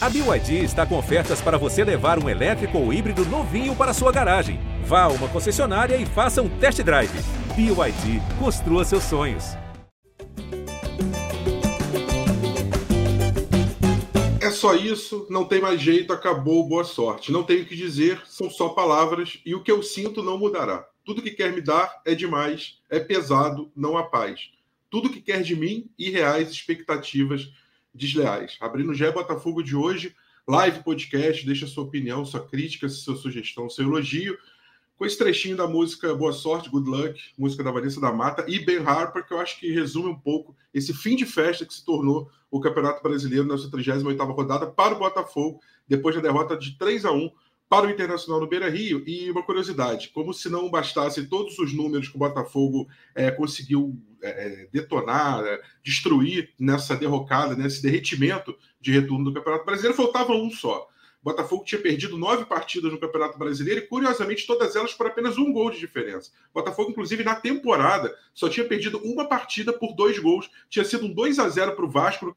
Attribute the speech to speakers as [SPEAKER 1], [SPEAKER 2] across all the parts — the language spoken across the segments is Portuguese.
[SPEAKER 1] A BYD está com ofertas para você levar um elétrico ou híbrido novinho para sua garagem. Vá a uma concessionária e faça um test drive. BYD, construa seus sonhos.
[SPEAKER 2] É só isso, não tem mais jeito, acabou, boa sorte. Não tenho o que dizer, são só palavras e o que eu sinto não mudará. Tudo que quer me dar é demais, é pesado, não há paz. Tudo que quer de mim, irreais expectativas desleais. Abrindo o GE Botafogo de hoje, live podcast, deixa sua opinião, sua crítica, sua sugestão, seu elogio, com esse trechinho da música Boa Sorte, Good Luck, música da Vanessa da Mata e Ben Harper, que eu acho que resume um pouco esse fim de festa que se tornou o Campeonato Brasileiro na sua 38ª rodada para o Botafogo, depois da derrota de 3 a 1 para o Internacional no Beira Rio. E uma curiosidade: como se não bastasse todos os números que o Botafogo é, conseguiu é, é detonar, é, destruir nessa derrocada, nesse derretimento de retorno do Campeonato Brasileiro, faltava um só. O Botafogo tinha perdido nove partidas no Campeonato Brasileiro e, curiosamente, todas elas por apenas um gol de diferença. O Botafogo, inclusive, na temporada, só tinha perdido uma partida por dois gols. Tinha sido um 2 a 0 para o Vasco.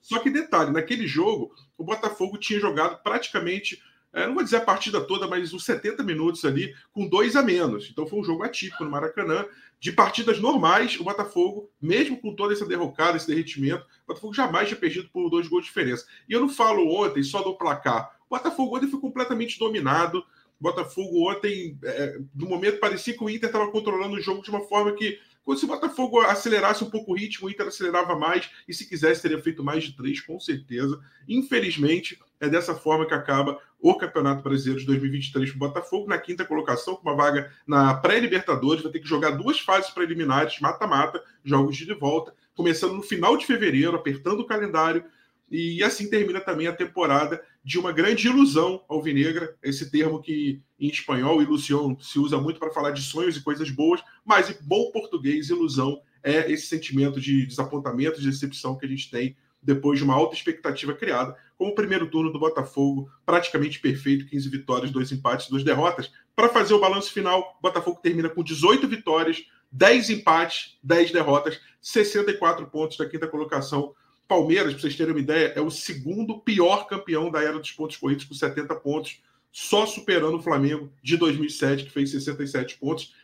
[SPEAKER 2] Só que, detalhe, naquele jogo, o Botafogo tinha jogado praticamente é, não vou dizer a partida toda, mas uns 70 minutos ali, com dois a menos. Então foi um jogo atípico no Maracanã. De partidas normais, o Botafogo, mesmo com toda essa derrocada, esse derretimento, o Botafogo jamais tinha perdido por dois gols de diferença. E eu não falo ontem só do placar. O Botafogo ontem foi completamente dominado. O Botafogo ontem, é, no momento, parecia que o Inter estava controlando o jogo de uma forma que se o Botafogo acelerasse um pouco o ritmo, o Inter acelerava mais e, se quisesse, teria feito mais de três, com certeza. Infelizmente, é dessa forma que acaba o Campeonato Brasileiro de 2023 para o Botafogo, na quinta colocação, com uma vaga na pré-Libertadores. Vai ter que jogar duas fases preliminares, mata-mata, jogos de volta, começando no final de fevereiro, apertando o calendário. E assim termina também a temporada de uma grande ilusão alvinegra, esse termo que em espanhol, ilusão, se usa muito para falar de sonhos e coisas boas, mas em bom português, ilusão é esse sentimento de desapontamento, de decepção que a gente tem depois de uma alta expectativa criada, como o primeiro turno do Botafogo, praticamente perfeito, 15 vitórias, dois empates, duas derrotas. Para fazer o balanço final, o Botafogo termina com 18 vitórias, 10 empates, 10 derrotas, 64 pontos da quinta colocação. Palmeiras, para vocês terem uma ideia, é o segundo pior campeão da era dos pontos corridos, com 70 pontos, só superando o Flamengo de 2007, que fez 67 pontos.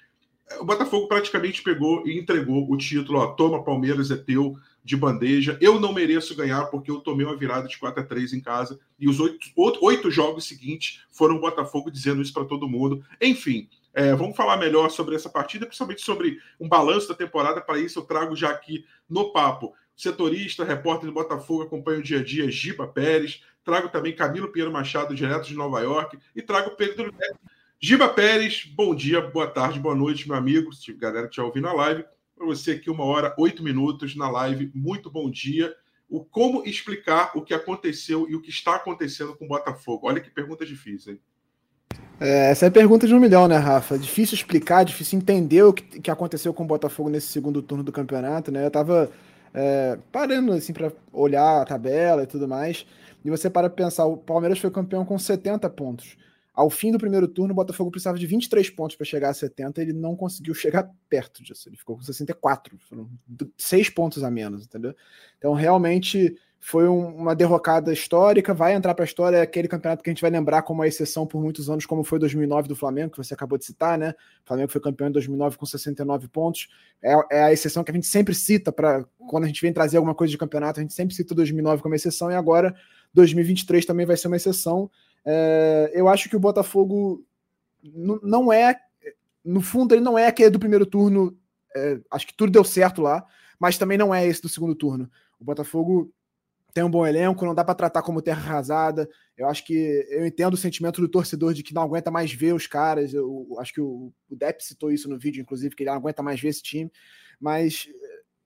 [SPEAKER 2] O Botafogo praticamente pegou e entregou o título. Ó, toma, Palmeiras, é teu de bandeja. Eu não mereço ganhar porque eu tomei uma virada de 4 a 3 em casa e os oito, oito jogos seguintes foram o Botafogo dizendo isso para todo mundo. Enfim, é, vamos falar melhor sobre essa partida, principalmente sobre um balanço da temporada. Para isso, eu trago já aqui no papo setorista, repórter do Botafogo, acompanha o dia a dia, Giba Pérez. Trago também Camilo Pinheiro Machado, direto de Nova York. E trago Pedro Giba Pérez, bom dia, boa tarde, boa noite, meu amigo, galera que está ouvindo a live para você aqui uma hora, oito minutos na live. Muito bom dia. O como explicar o que aconteceu e o que está acontecendo com o Botafogo? Olha que pergunta difícil, hein?
[SPEAKER 3] É, essa é a pergunta de um milhão, né, Rafa? Difícil explicar, difícil entender o que, que aconteceu com o Botafogo nesse segundo turno do campeonato, né? Eu tava é, parando assim para olhar a tabela e tudo mais, e você para pensar, o Palmeiras foi campeão com 70 pontos. Ao fim do primeiro turno, o Botafogo precisava de 23 pontos para chegar a 70, ele não conseguiu chegar perto disso. Ele ficou com 64, foram 6 pontos a menos, entendeu? Então, realmente foi um, uma derrocada histórica, vai entrar para a história, aquele campeonato que a gente vai lembrar como a exceção por muitos anos, como foi 2009 do Flamengo, que você acabou de citar, né? O Flamengo foi campeão em 2009 com 69 pontos. É, é a exceção que a gente sempre cita para quando a gente vem trazer alguma coisa de campeonato, a gente sempre cita 2009 como exceção e agora 2023 também vai ser uma exceção. É, eu acho que o Botafogo não é, no fundo, ele não é aquele do primeiro turno. É, acho que tudo deu certo lá, mas também não é esse do segundo turno. O Botafogo tem um bom elenco, não dá para tratar como terra arrasada. Eu acho que eu entendo o sentimento do torcedor de que não aguenta mais ver os caras. Eu acho que o, o Depp citou isso no vídeo, inclusive, que ele não aguenta mais ver esse time. Mas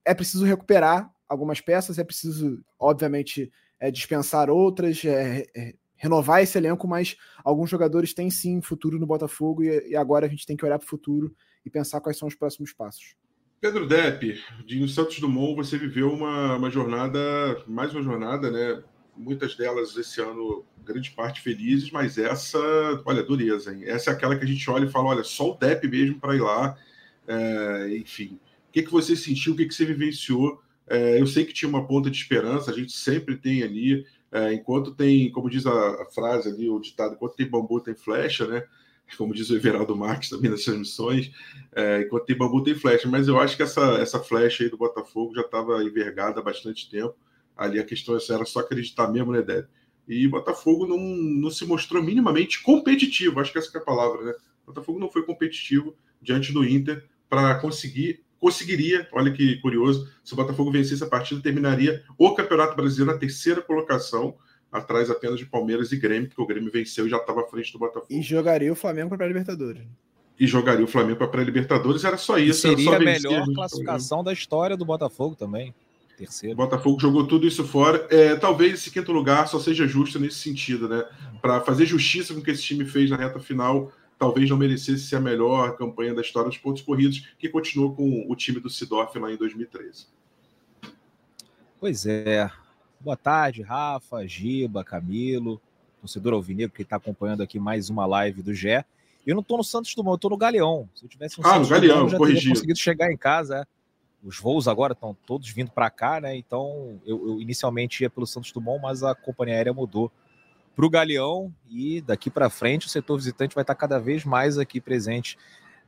[SPEAKER 3] é preciso recuperar algumas peças, é preciso, obviamente, é, dispensar outras, é, é, renovar esse elenco, mas alguns jogadores têm sim futuro no Botafogo e, e agora a gente tem que olhar para o futuro e pensar quais são os próximos passos.
[SPEAKER 2] Pedro Depp, de Santos Dumont, você viveu uma, uma jornada, mais uma jornada, né? Muitas delas esse ano, grande parte felizes, mas essa, olha, dureza, hein? Essa é aquela que a gente olha e fala: olha, só o Depp mesmo para ir lá. É, enfim, o que, que você sentiu, o que, que você vivenciou? É, eu sei que tinha uma ponta de esperança, a gente sempre tem ali É, enquanto tem, como diz a, a, frase ali, o ditado, enquanto tem bambu, tem flecha, né? Como diz o Everaldo Marques também nas transmissões, é, enquanto tem bambu, tem flecha. Mas eu acho que essa, essa flecha aí do Botafogo já estava envergada há bastante tempo. Ali a questão era só acreditar mesmo, né, Débora? E Botafogo não, não se mostrou minimamente competitivo, acho que essa que é a palavra, né? Botafogo não foi competitivo diante do Inter para conseguir conseguiria, olha que curioso, se o Botafogo vencesse a partida, terminaria o Campeonato Brasileiro na terceira colocação, atrás apenas de Palmeiras e Grêmio, porque o Grêmio venceu e já estava à frente do Botafogo.
[SPEAKER 3] E jogaria o Flamengo para a Libertadores.
[SPEAKER 2] E jogaria o Flamengo para a pré-Libertadores, era só isso.
[SPEAKER 4] E seria
[SPEAKER 2] só
[SPEAKER 4] a melhor classificação da história do Botafogo também.
[SPEAKER 2] Terceiro. O Botafogo jogou tudo isso fora. É, talvez esse quinto lugar só seja justo nesse sentido, né? Para fazer justiça com o que esse time fez na reta final talvez não merecesse ser a melhor campanha da história dos pontos corridos, que continuou com o time do Sidorf lá em 2013.
[SPEAKER 4] Pois é. Boa tarde, Rafa, Giba, Camilo, torcedor alvinegro que está acompanhando aqui mais uma live do Gé. Eu não estou no Santos Dumont, eu estou no Galeão. Se eu tivesse
[SPEAKER 2] um ah, Santos no Galeão, Dumont, eu já
[SPEAKER 4] corrigido. teria conseguido chegar em casa. É. Os voos agora estão todos vindo para cá, né? Então, eu, eu inicialmente ia pelo Santos Dumont, mas a companhia aérea mudou para o Galeão e daqui para frente o setor visitante vai estar cada vez mais aqui presente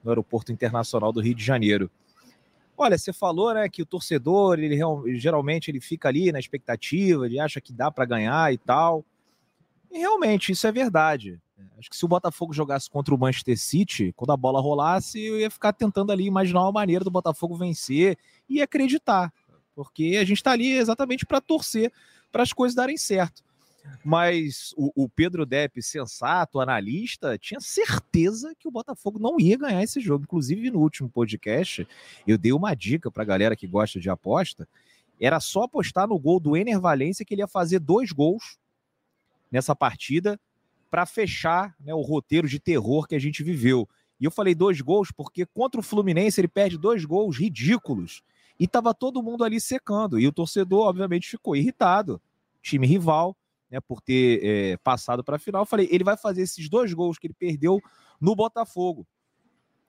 [SPEAKER 4] no Aeroporto Internacional do Rio de Janeiro. Olha, você falou, né, que o torcedor, ele geralmente ele fica ali na expectativa, ele acha que dá para ganhar e tal. E realmente isso é verdade. Acho que se o Botafogo jogasse contra o Manchester City, quando a bola rolasse, eu ia ficar tentando ali imaginar uma maneira do Botafogo vencer e acreditar, porque a gente está ali exatamente para torcer para as coisas darem certo. Mas o, o, Pedro Depp, sensato, analista, tinha certeza que o Botafogo não ia ganhar esse jogo. Inclusive, no último podcast, eu dei uma dica para a galera que gosta de aposta. Era só apostar no gol do Ener Valência, que ele ia fazer dois gols nessa partida para fechar né, o roteiro de terror que a gente viveu. E eu falei dois gols porque contra o Fluminense ele perde dois gols ridículos. E estava todo mundo ali secando. E o torcedor, obviamente, ficou irritado. Time rival né, por ter é, passado para a final. Eu falei, ele vai fazer esses dois gols que ele perdeu no Botafogo.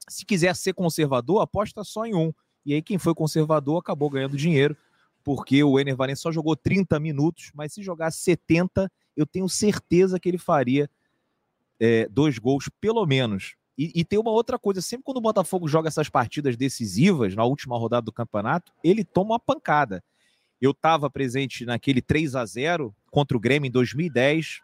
[SPEAKER 4] Se quiser ser conservador, aposta só em um. E aí quem foi conservador acabou ganhando dinheiro, porque o Ener Valencia só jogou 30 minutos, mas se jogar 70, eu tenho certeza que ele faria é, dois gols pelo menos. E, e, tem uma outra coisa, sempre quando o Botafogo joga essas partidas decisivas, na última rodada do campeonato, ele toma uma pancada. Eu estava presente naquele 3 a 0 contra o Grêmio em 2010,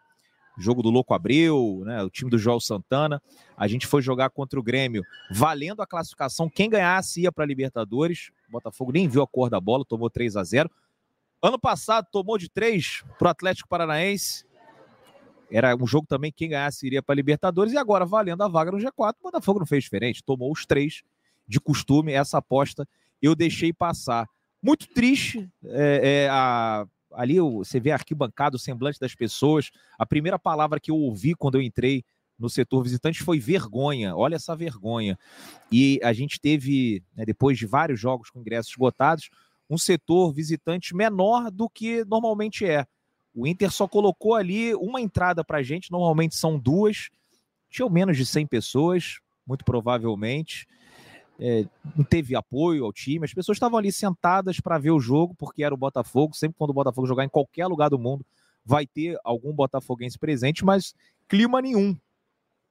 [SPEAKER 4] jogo do Louco Abreu, né, o time do João Santana. A gente foi jogar contra o Grêmio, valendo a classificação. Quem ganhasse ia para a Libertadores. O Botafogo nem viu a cor da bola, tomou 3 a 0 Ano passado tomou de 3 para o Atlético Paranaense. Era um jogo também, quem ganhasse iria para a Libertadores. E agora, valendo a vaga no G4, o Botafogo não fez diferente. Tomou os três de costume. Essa aposta eu deixei passar. Muito triste é, é, a, ali você vê arquibancado, o semblante das pessoas. A primeira palavra que eu ouvi quando eu entrei no setor visitante foi vergonha. Olha essa vergonha. E a gente teve, né, depois de vários jogos com ingressos esgotados, um setor visitante menor do que normalmente é. O Inter só colocou ali uma entrada para a gente, normalmente são duas. Tinham menos de 100 pessoas, muito provavelmente é, não teve apoio ao time, as pessoas estavam ali sentadas para ver o jogo, porque era o Botafogo. Sempre quando o Botafogo jogar em qualquer lugar do mundo, vai ter algum botafoguense presente, mas clima nenhum.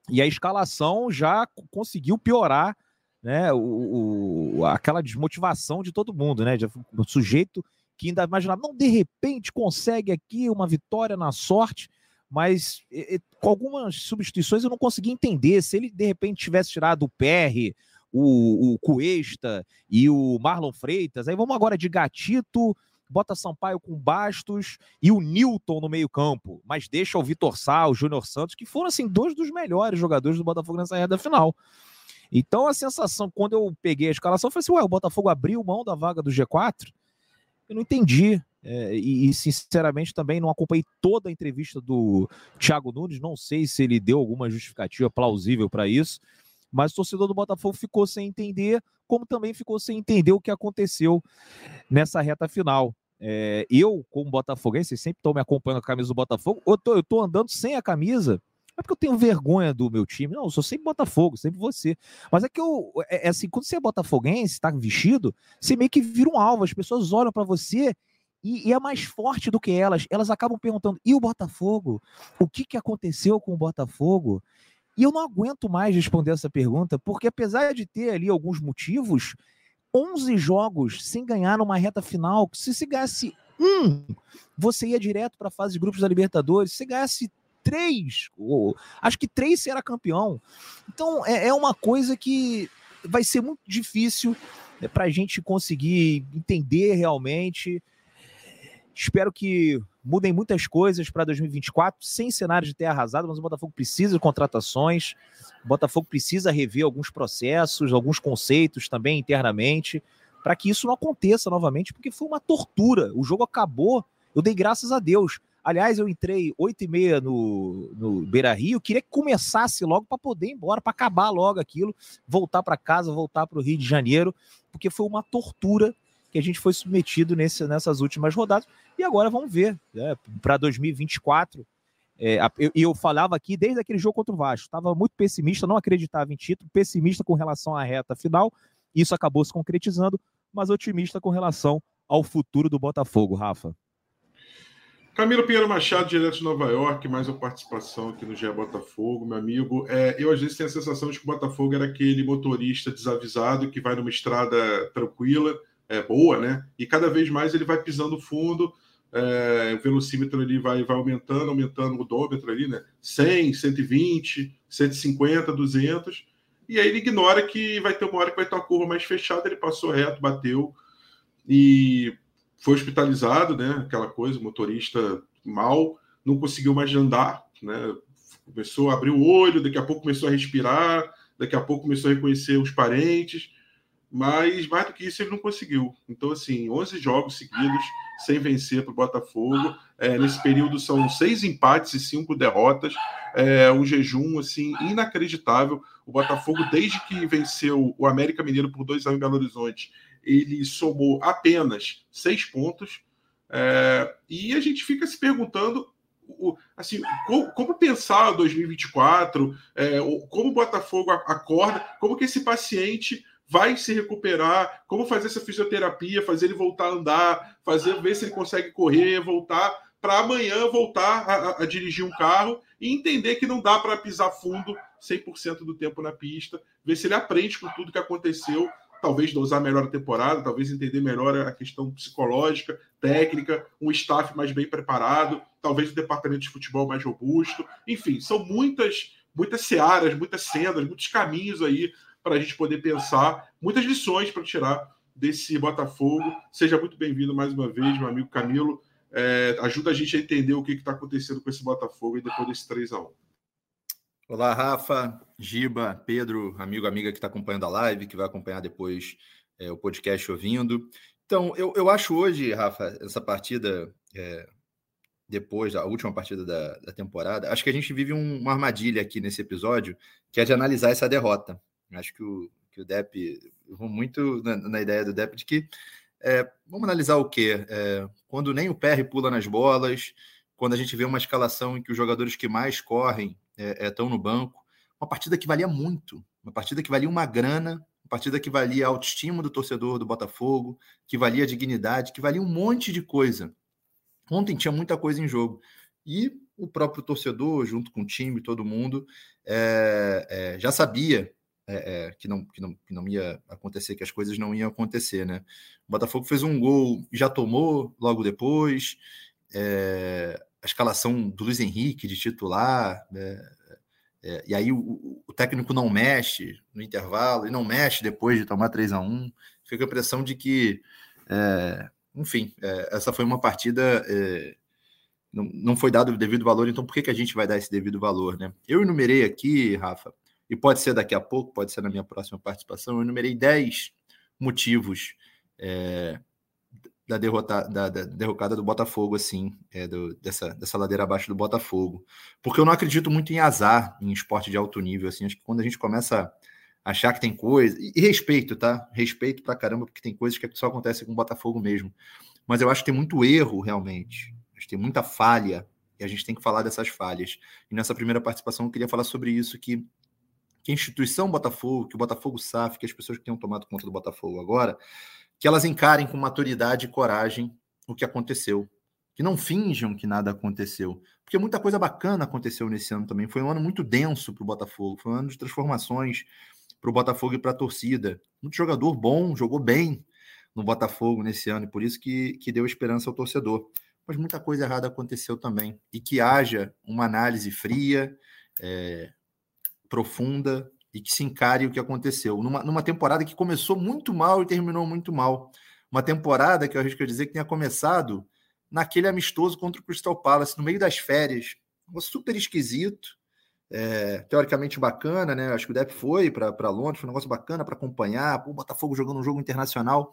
[SPEAKER 4] E a escalação já conseguiu piorar né, o, o, aquela desmotivação de todo mundo, né? O sujeito que ainda imaginava, não, de repente consegue aqui uma vitória na sorte, mas e, com algumas substituições eu não consegui entender. Se ele de repente tivesse tirado o PR, o, o Cuesta e o Marlon Freitas. Aí vamos agora de Gatito, bota Sampaio com Bastos e o Newton no meio-campo, mas deixa o Vitor Sá, o Júnior Santos, que foram assim dois dos melhores jogadores do Botafogo nessa reta final. Então a sensação, quando eu peguei a escalação, foi assim: ué, o Botafogo abriu mão da vaga do G4? Eu não entendi. É, e, sinceramente também não acompanhei toda a entrevista do Thiago Nunes, não sei se ele deu alguma justificativa plausível para isso. Mas o torcedor do Botafogo ficou sem entender, como também ficou sem entender o que aconteceu nessa reta final. É, eu, como botafoguense, sempre estou me acompanhando com a camisa do Botafogo, eu tô, eu tô andando sem a camisa, é porque eu tenho vergonha do meu time. Não, eu sou sempre Botafogo, sempre você. Mas é que eu, é, é assim, quando você é botafoguense, está vestido, você meio que vira um alvo, as pessoas olham para você e, e, é mais forte do que elas. Elas acabam perguntando: e o Botafogo? O que, que aconteceu com o Botafogo? E eu não aguento mais responder essa pergunta, porque apesar de ter ali alguns motivos, 11 jogos sem ganhar numa reta final, se se ganhasse um, você ia direto para a fase de grupos da Libertadores. Se ganhasse três, ou, acho que três será campeão. Então é, é uma coisa que vai ser muito difícil né, para a gente conseguir entender realmente. Espero que mudem muitas coisas para 2024, sem cenário de terra arrasada, mas o Botafogo precisa de contratações, o Botafogo precisa rever alguns processos, alguns conceitos também internamente, para que isso não aconteça novamente, porque foi uma tortura. O jogo acabou, eu dei graças a Deus. Aliás, eu entrei 8 e meia no, no Beira Rio, queria que começasse logo para poder ir embora, para acabar logo aquilo, voltar para casa, voltar para o Rio de Janeiro, porque foi uma tortura que a gente foi submetido nesse, nessas últimas rodadas. E agora vamos ver, né, para 2024. É, eu, eu falava aqui desde aquele jogo contra o Vasco, estava muito pessimista, não acreditava em título, pessimista com relação à reta final. Isso acabou se concretizando, mas otimista com relação ao futuro do Botafogo, Rafa.
[SPEAKER 2] Camilo Pinheiro Machado, direto de Nova York, mais uma participação aqui no GE Botafogo, meu amigo. É, eu às vezes tenho a sensação de que o Botafogo era aquele motorista desavisado que vai numa estrada tranquila, é, boa, né? E cada vez mais ele vai pisando fundo, é, o velocímetro ali vai, vai aumentando, aumentando o odômetro ali, né? 100, 120, 150, 200. E aí ele ignora que vai ter uma hora que vai ter uma curva mais fechada, ele passou reto, bateu e foi hospitalizado, né? Aquela coisa, motorista mal, não conseguiu mais andar, né? Começou a abrir o olho, daqui a pouco começou a respirar, daqui a pouco começou a reconhecer os parentes, mas mais do que isso ele não conseguiu. Então, assim, 11 jogos seguidos sem vencer para o Botafogo. É, nesse período são seis empates e cinco derrotas. É, um jejum assim inacreditável. O Botafogo, desde que venceu o América Mineiro por 2 a 1 em Belo Horizonte, ele somou apenas seis pontos. É, e a gente fica se perguntando assim, como, como, pensar 2024, é, como o Botafogo acorda, como que esse paciente vai se recuperar, como fazer essa fisioterapia, fazer ele voltar a andar, fazer ver se ele consegue correr, voltar para amanhã voltar a, a, dirigir um carro e entender que não dá para pisar fundo 100% do tempo na pista, ver se ele aprende com tudo que aconteceu, talvez dosar melhor a temporada, talvez entender melhor a questão psicológica, técnica, um staff mais bem preparado, talvez o departamento de futebol mais robusto, enfim, são muitas muitas searas, muitas sendas, muitos caminhos aí para a gente poder pensar, muitas lições para tirar desse Botafogo. Seja muito bem-vindo mais uma vez, meu amigo Camilo. É, ajuda a gente a entender o que está acontecendo com esse Botafogo e depois desse 3 a 1
[SPEAKER 5] Olá, Rafa, Giba, Pedro, amigo, amiga que está acompanhando a live, que vai acompanhar depois é, o podcast ouvindo. Então, eu, eu acho hoje, Rafa, essa partida, é, depois da última partida da, da, temporada, acho que a gente vive um, uma armadilha aqui nesse episódio, que é de analisar essa derrota. Acho que o, que o Depp, eu vou muito na, na ideia do Depp de que é, vamos analisar o quê? É, quando nem o PR pula nas bolas, quando a gente vê uma escalação em que os jogadores que mais correm estão é, é no banco, uma partida que valia muito, uma partida que valia uma grana, uma partida que valia a autoestima do torcedor do Botafogo, que valia a dignidade, que valia um monte de coisa. Ontem tinha muita coisa em jogo. E o próprio torcedor, junto com o time, todo mundo, é, é, já sabia é, é, que, não, que, não, que não ia acontecer, que as coisas não iam acontecer, né? O Botafogo fez um gol, já tomou logo depois, é, a escalação do Luiz Henrique de titular, né? É, e aí o, o, técnico não mexe no intervalo e não mexe depois de tomar 3 a 1 Fica a impressão de que, é, enfim, é, essa foi uma partida não, não foi dado o devido valor, então por que, que a gente vai dar esse devido valor, né? Eu enumerei aqui, Rafa, e pode ser daqui a pouco, pode ser na minha próxima participação, eu enumerei 10 motivos é, da, derrota, da, da, derrocada do Botafogo, assim, é, do, dessa, dessa ladeira abaixo do Botafogo. Porque eu não acredito muito em azar em esporte de alto nível, assim, acho que quando a gente começa a achar que tem coisa, e, respeito, tá? Respeito pra caramba, porque tem coisas que só acontecem com o Botafogo mesmo. Mas eu acho que tem muito erro, realmente. Acho que tem muita falha, e a gente tem que falar dessas falhas. E nessa primeira participação eu queria falar sobre isso, que que a instituição Botafogo, que o Botafogo SAF, que as pessoas que tenham tomado conta do Botafogo agora, que elas encarem com maturidade e coragem o que aconteceu. Que não finjam que nada aconteceu. Porque muita coisa bacana aconteceu nesse ano também. Foi um ano muito denso para o Botafogo. Foi um ano de transformações para o Botafogo e para a torcida. Muito jogador bom, jogou bem no Botafogo nesse ano, e por isso que, que deu esperança ao torcedor. Mas muita coisa errada aconteceu também. E que haja uma análise fria, é, profunda, e que se encare o que aconteceu. Numa, numa temporada que começou muito mal e terminou muito mal. Uma temporada que eu arrisco dizer que tenha começado naquele amistoso contra o Crystal Palace, no meio das férias. super esquisito, é, teoricamente bacana, né? Acho que o Depp foi para Londres, foi um negócio bacana para acompanhar. o Botafogo jogando um jogo internacional,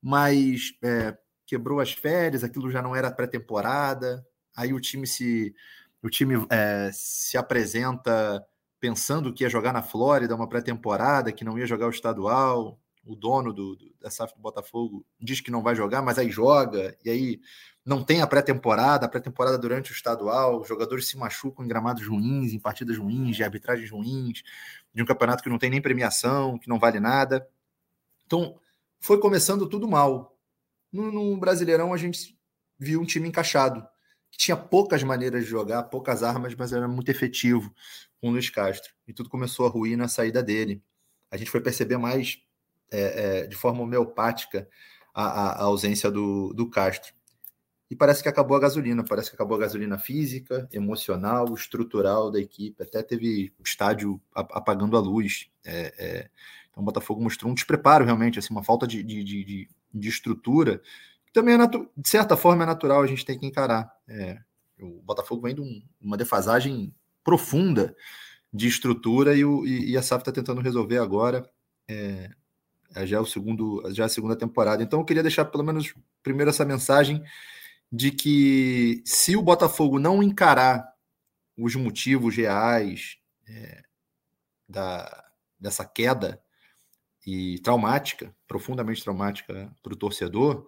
[SPEAKER 5] mas é, quebrou as férias, aquilo já não era pré-temporada. Aí o time se o time é, se apresenta pensando que ia jogar na Flórida uma pré-temporada, que não ia jogar o estadual. O dono do, do, da SAF do Botafogo diz que não vai jogar, mas aí joga, e aí não tem a pré-temporada, a pré-temporada durante o estadual, os jogadores se machucam em gramados ruins, em partidas ruins, de arbitragens ruins, de um campeonato que não tem nem premiação, que não vale nada. Então, foi começando tudo mal. No, no Brasileirão, a gente viu um time encaixado, tinha poucas maneiras de jogar, poucas armas, mas era muito efetivo com o Luiz Castro. E tudo começou a ruir na saída dele. A gente foi perceber mais é, é, de forma homeopática a, a, a ausência do, do Castro. E parece que acabou a gasolina, parece que acabou a gasolina física, emocional, estrutural da equipe. Até teve o estádio apagando a luz. É, é, então o Botafogo mostrou um despreparo realmente, assim, uma falta de, de, de, de estrutura. Também, é de certa forma, é natural, a gente tem que encarar. É, o Botafogo vem de um, uma defasagem profunda de estrutura e, o, e, e a SAF está tentando resolver agora. É, é, já é o segundo, já é a segunda temporada. Então eu queria deixar pelo menos primeiro essa mensagem de que se o Botafogo não encarar os motivos reais é, da, dessa queda e traumática, profundamente traumática para o torcedor,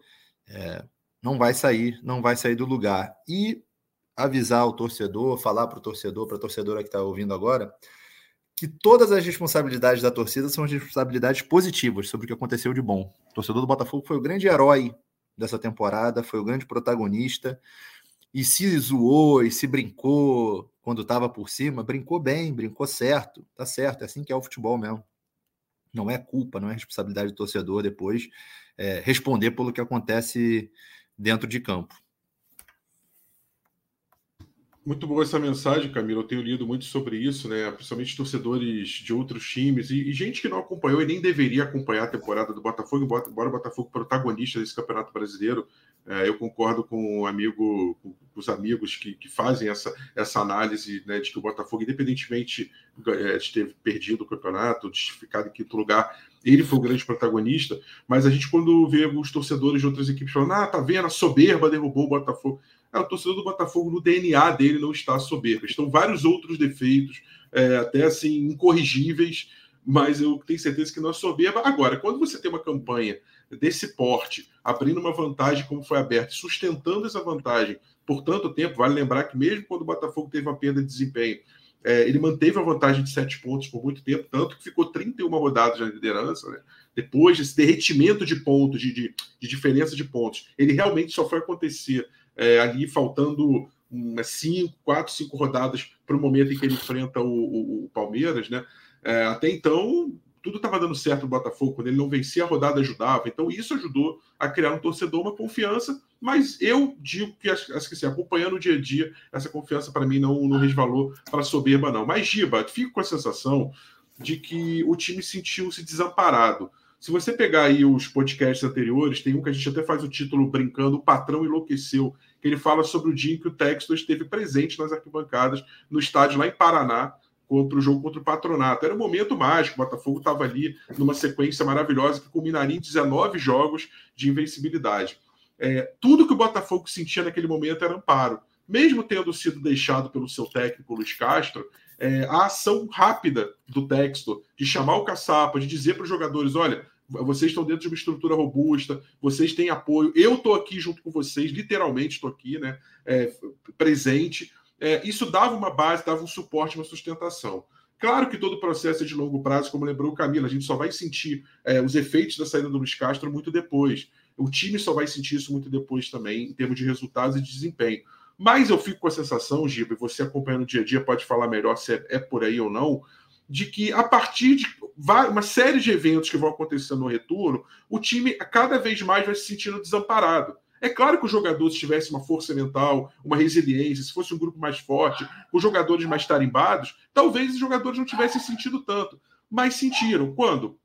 [SPEAKER 5] é, não vai sair, não vai sair do lugar. E avisar o torcedor, falar para o torcedor, para a torcedora que está ouvindo agora, que todas as responsabilidades da torcida são responsabilidades positivas sobre o que aconteceu de bom. O torcedor do Botafogo foi o grande herói dessa temporada, foi o grande protagonista. E se zoou e se brincou quando estava por cima, brincou bem, brincou certo, tá certo, é assim que é o futebol mesmo. Não é culpa, não é responsabilidade do torcedor depois é, responder pelo que acontece dentro de campo.
[SPEAKER 2] Muito boa essa mensagem, Camila. Eu tenho lido muito sobre isso, né? Principalmente torcedores de outros times e, e gente que não acompanhou e nem deveria acompanhar a temporada do Botafogo, embora o Botafogo protagonista desse Campeonato Brasileiro. É, eu concordo com o amigo, com os amigos que, que fazem essa, essa análise né, de que o Botafogo, independentemente é, de ter perdido o campeonato, de ficar em quinto lugar, ele foi o grande protagonista. Mas a gente, quando vê os torcedores de outras equipes falando, ah, tá vendo, a soberba derrubou o Botafogo é, o torcedor do Botafogo, no DNA dele, não está soberbo. Estão vários outros defeitos, é, até assim, incorrigíveis, mas eu tenho certeza que não é soberba. Agora, quando você tem uma campanha desse porte, abrindo uma vantagem como foi aberta, sustentando essa vantagem por tanto tempo, vale lembrar que mesmo quando o Botafogo teve uma perda de desempenho, é, ele manteve a vantagem de sete pontos por muito tempo, tanto que ficou 31 rodadas na liderança, né? Depois desse derretimento de pontos, de, de, de diferença de pontos, ele realmente só foi acontecer é, ali faltando umas cinco, quatro, cinco rodadas para o momento em que ele enfrenta o, o, o Palmeiras, né? É, até então, tudo estava dando certo no Botafogo, quando ele não vencia, a rodada ajudava. Então, isso ajudou a criar no torcedor uma confiança, mas eu digo que assim, acompanhando o dia a dia, essa confiança para mim não, não resvalou para soberba, não. Mas, Giba, fico com a sensação de que o time sentiu-se desamparado. Se você pegar aí os podcasts anteriores, tem um que a gente até faz o título brincando, O Patrão Enlouqueceu, que ele fala sobre o dia em que o Texas esteve presente nas arquibancadas no estádio lá em Paraná, contra o jogo contra o Patronato. Era um momento mágico, o Botafogo estava ali numa sequência maravilhosa que culminaria em 19 jogos de invencibilidade. É, tudo que o Botafogo sentia naquele momento era amparo. Mesmo tendo sido deixado pelo seu técnico Luiz Castro, é, a ação rápida do texto de chamar o caçapa, de dizer para os jogadores: olha, vocês estão dentro de uma estrutura robusta, vocês têm apoio, eu estou aqui junto com vocês, literalmente estou aqui, né, é, presente. É, isso dava uma base, dava um suporte, uma sustentação. Claro que todo o processo é de longo prazo, como lembrou o Camilo, a gente só vai sentir é, os efeitos da saída do Luiz Castro muito depois. O time só vai sentir isso muito depois também, em termos de resultados e de desempenho. Mas eu fico com a sensação, Giba, e você acompanhando o dia a dia pode falar melhor se é, é por aí ou não, de que a partir de uma série de eventos que vão acontecer no retorno, o time cada vez mais vai se sentindo desamparado. É claro que os jogadores tivessem uma força mental, uma resiliência, se fosse um grupo mais forte, os jogadores mais tarimbados, talvez os jogadores não tivessem sentido tanto. Mas sentiram. Quando?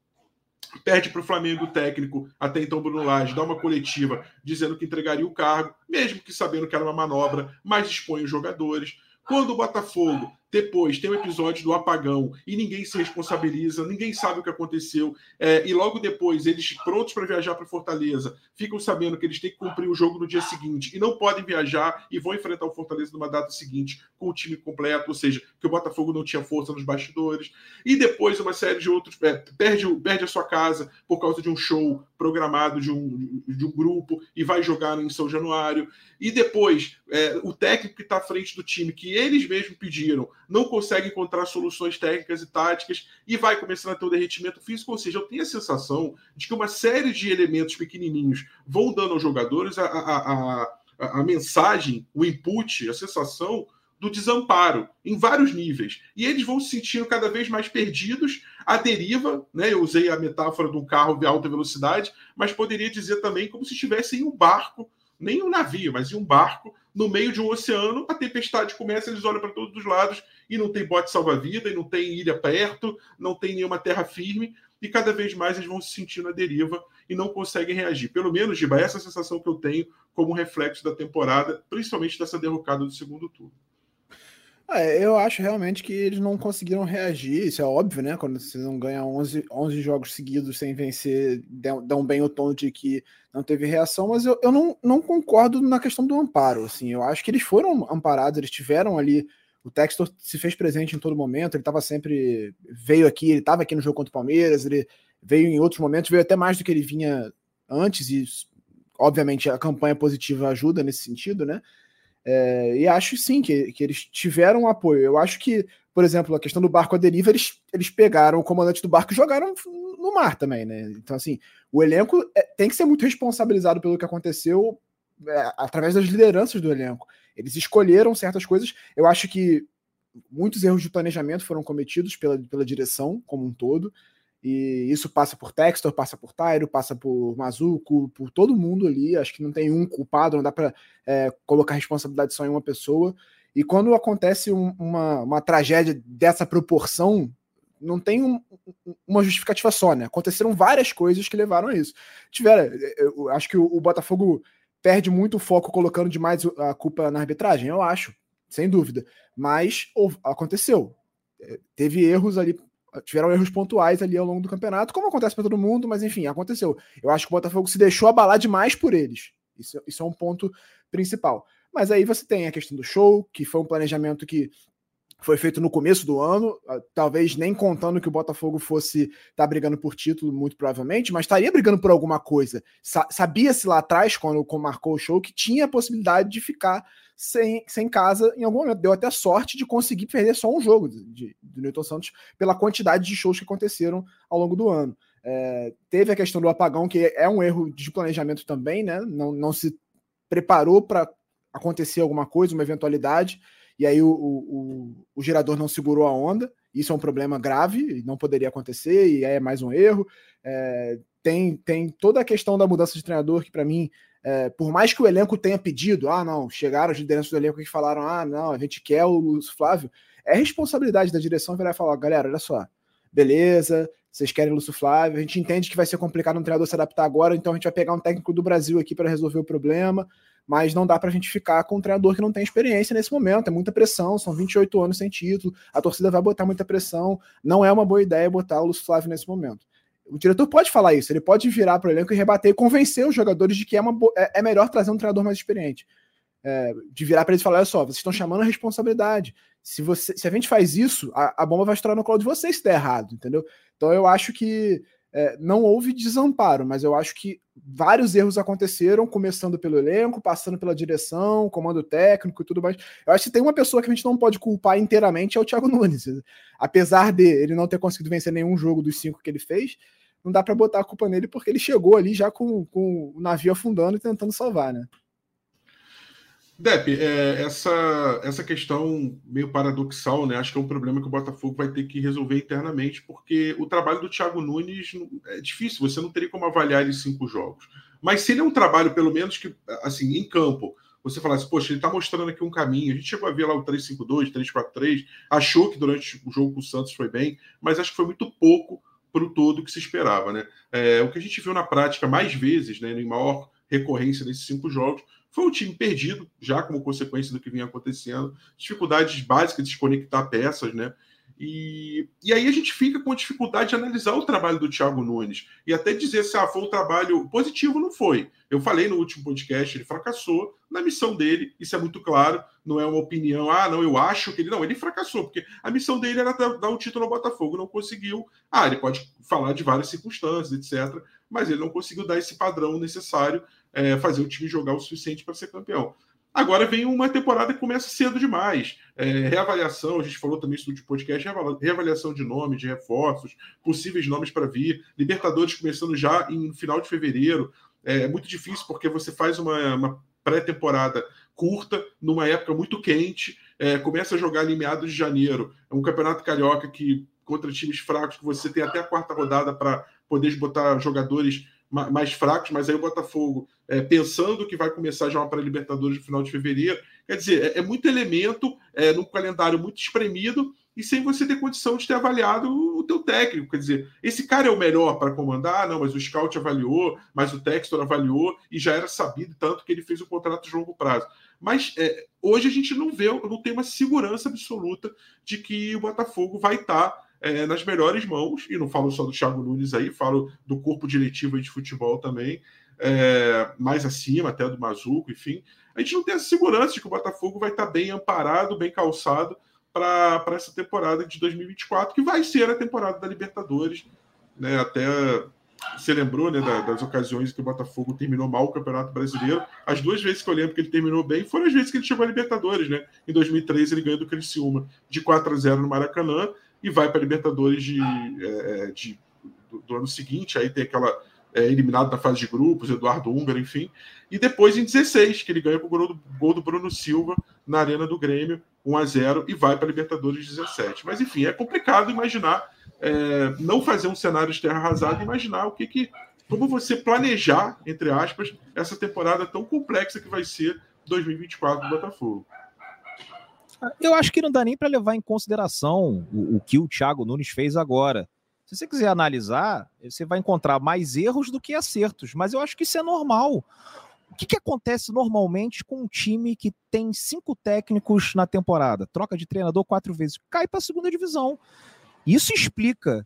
[SPEAKER 2] Perde para o Flamengo o técnico, até então Bruno Lage, dá uma coletiva dizendo que entregaria o cargo, mesmo que sabendo que era uma manobra, mas expõe os jogadores. Quando o Botafogo depois tem o episódio do apagão e ninguém se responsabiliza, ninguém sabe o que aconteceu. É, e logo depois, eles prontos para viajar para Fortaleza, ficam sabendo que eles têm que cumprir o jogo no dia seguinte e não podem viajar e vão enfrentar o Fortaleza numa data seguinte com o time completo, ou seja, que o Botafogo não tinha força nos bastidores. E depois, uma série de outros. É, perde, perde a sua casa por causa de um show programado de um, de um grupo e vai jogar em São Januário. E depois, é, o técnico que está à frente do time, que eles mesmos pediram, não consegue encontrar soluções técnicas e táticas e vai começando a ter o derretimento físico. Ou seja, eu tenho a sensação de que uma série de elementos pequenininhos vão dando aos jogadores a, a, a, a mensagem, o input, a sensação do desamparo em vários níveis. E eles vão se sentindo cada vez mais perdidos à deriva, né? Eu usei a metáfora de um carro de alta velocidade, mas poderia dizer também como se estivesse em um barco nem um navio, mas em um barco, no meio de um oceano, a tempestade começa, eles olham para todos os lados e não tem bote salva-vida, e não tem ilha perto, não tem nenhuma terra firme, e cada vez mais eles vão se sentindo à deriva e não conseguem reagir. Pelo menos, Giba, essa é a sensação que eu tenho como reflexo da temporada, principalmente dessa derrocada do segundo turno.
[SPEAKER 3] É, eu acho realmente que eles não conseguiram reagir, isso é óbvio, né? Quando você não ganha 11, 11 jogos seguidos sem vencer, dão bem o tom de que não teve reação, mas eu, eu não, não concordo na questão do amparo. Assim, eu acho que eles foram amparados, eles tiveram ali. O Textor se fez presente em todo momento, ele estava sempre. Veio aqui, ele estava aqui no jogo contra o Palmeiras, ele veio em outros momentos, veio até mais do que ele vinha antes, e obviamente a campanha positiva ajuda nesse sentido, né? É, e acho sim que, que eles tiveram apoio. Eu acho que, por exemplo, a questão do barco à deriva, eles, eles pegaram o comandante do barco e jogaram no mar também, né? Então, assim, o elenco é, tem que ser muito responsabilizado pelo que aconteceu é, através das lideranças do elenco. Eles escolheram certas coisas. Eu acho que muitos erros de planejamento foram cometidos pela, pela direção como um todo. E isso passa por Textor, passa por Tyro, passa por Mazuco, por todo mundo ali. Acho que não tem um culpado, não dá para é, colocar responsabilidade só em uma pessoa. E quando acontece um, uma, uma tragédia dessa proporção, não tem um, uma justificativa só, né? Aconteceram várias coisas que levaram a isso. Tiveram, eu acho que o, o Botafogo perde muito o foco colocando demais a culpa na arbitragem, eu acho, sem dúvida. Mas aconteceu. É, teve erros ali tiveram erros pontuais ali ao longo do campeonato, como acontece para todo mundo, mas enfim, aconteceu. Eu acho que o Botafogo se deixou abalar demais por eles. Isso, isso é um ponto principal. Mas aí você tem a questão do show, que foi um planejamento que foi feito no começo do ano, ah, talvez nem contando que o Botafogo fosse estar tá brigando por título, muito provavelmente, mas estaria brigando por alguma coisa. Sabia-se lá atrás, quando marcou o show, que tinha a possibilidade de ficar sem, sem casa em algum momento. Deu até sorte de conseguir perder só um jogo de, de, do Newton Santos pela quantidade de shows que aconteceram ao longo do ano. É, teve a questão do apagão, que é um erro de planejamento também, né? Não, não se preparou para acontecer alguma coisa, uma eventualidade, e aí o, o, o, gerador não segurou a onda. Isso é um problema grave, não poderia acontecer, e aí é mais um erro. É, tem, tem toda a questão da mudança de treinador, que para mim é, por mais que o elenco tenha pedido, ah, não, chegaram as lideranças do elenco que falaram, ah, não, a gente quer o Lúcio Flávio, é responsabilidade da direção virar e falar, galera, olha só, beleza, vocês querem o Lúcio Flávio, a gente entende que vai ser complicado um treinador se adaptar agora, então a gente vai pegar um técnico do Brasil aqui para resolver o problema, mas não dá para a gente ficar com um treinador que não tem experiência nesse momento, é muita pressão, são 28 anos sem título, a torcida vai botar muita pressão, não é uma boa ideia botar o Lúcio Flávio nesse momento. O diretor pode falar isso, ele pode virar para o elenco e rebater e convencer os jogadores de que é, uma, é, é melhor trazer um treinador mais experiente. É, de virar para eles e falar: olha só, vocês estão chamando a responsabilidade. Se, você, se a gente faz isso, a, a bomba vai estourar no colo de vocês se der errado, entendeu? Então eu acho que é, não houve desamparo, mas eu acho que vários erros aconteceram, começando pelo elenco, passando pela direção, comando técnico e tudo mais. Eu acho que tem uma pessoa que a gente não pode culpar inteiramente, é o Thiago Nunes. Apesar de ele não ter conseguido vencer nenhum jogo dos cinco que ele fez, não dá para botar a culpa nele porque ele chegou ali já com, com o navio afundando e tentando salvar, né?
[SPEAKER 2] Depp, é, essa, essa questão meio paradoxal, né? Acho que é um problema que o Botafogo vai ter que resolver internamente, porque o trabalho do Thiago Nunes é difícil, você não teria como avaliar em cinco jogos. Mas se ele é um trabalho, pelo menos, que, assim, em campo, você falasse, poxa, ele está mostrando aqui um caminho. A gente chegou a ver lá o 3-5-2, 3-4-3, achou que durante o jogo com o Santos foi bem, mas acho que foi muito pouco para o todo que se esperava, né? É, o que a gente viu na prática mais vezes, né, em maior recorrência nesses cinco jogos, foi um time perdido, já como consequência do que vinha acontecendo, dificuldades básicas de desconectar peças, né? E, e aí a gente fica com dificuldade de analisar o trabalho do Thiago Nunes e até dizer se ah, foi um trabalho positivo, não foi. Eu falei no último podcast, ele fracassou na missão dele, isso é muito claro, não é uma opinião, ah, não, eu acho que ele. Não, ele fracassou, porque a missão dele era dar, o título ao Botafogo, não conseguiu. Ah, ele pode falar de várias circunstâncias, etc., mas ele não conseguiu dar esse padrão necessário, é, fazer o time jogar o suficiente para ser campeão. Agora vem uma temporada que começa cedo demais. É, reavaliação, a gente falou também isso no podcast, reavaliação de nomes, de reforços, possíveis nomes para vir. Libertadores começando já em final de fevereiro. É, é muito difícil porque você faz uma, uma pré-temporada curta, numa época muito quente, é, começa a jogar em meados de janeiro. É um campeonato carioca que, contra times fracos, que você tem até a quarta rodada para poder botar jogadores mais fracos, mas aí o Botafogo, é, pensando que vai começar já uma pré-Libertadores no final de fevereiro, quer dizer, é, é muito elemento é, num calendário muito espremido e sem você ter condição de ter avaliado o teu técnico. Quer dizer, esse cara é o melhor para comandar? Não, mas o scout avaliou, mas o Textor avaliou e já era sabido, tanto que ele fez o contrato de longo prazo. Mas é, hoje a gente não vê, não tem uma segurança absoluta de que o Botafogo vai estar tá é, nas melhores mãos, e não falo só do Thiago Nunes aí, falo do corpo diretivo de futebol também, é, mais acima até do Mazuco, enfim. A gente não tem a segurança de que o Botafogo vai estar bem amparado, bem calçado para essa temporada de 2024, que vai ser a temporada da Libertadores, né? Até você lembrou né, das ocasiões que o Botafogo terminou mal o Campeonato Brasileiro. As duas vezes que eu lembro que ele terminou bem foram as vezes que ele chegou à Libertadores, né? Em 2003 ele ganhou do Criciúma de 4 a 0 no Maracanã e vai para a Libertadores de, é, é, de do, do, ano seguinte. Aí tem aquela é, eliminado da fase de grupos, Eduardo Húngaro, enfim. E depois em 16, que ele ganha com o gol do, gol do Bruno Silva na Arena do Grêmio, 1 a 0 e vai para a Libertadores 17. Mas enfim, é complicado imaginar, é, não fazer um cenário de terra arrasada, imaginar o que que. Como você planejar, entre aspas, essa temporada tão complexa que vai ser 2024 do Botafogo.
[SPEAKER 4] Eu acho que não dá nem para levar em consideração o, o, que o Thiago Nunes fez agora. Se você quiser analisar, você vai encontrar mais erros do que acertos, mas eu acho que isso é normal. O que, que acontece normalmente com um time que tem cinco técnicos na temporada? Troca de treinador quatro vezes, cai para a segunda divisão. Isso explica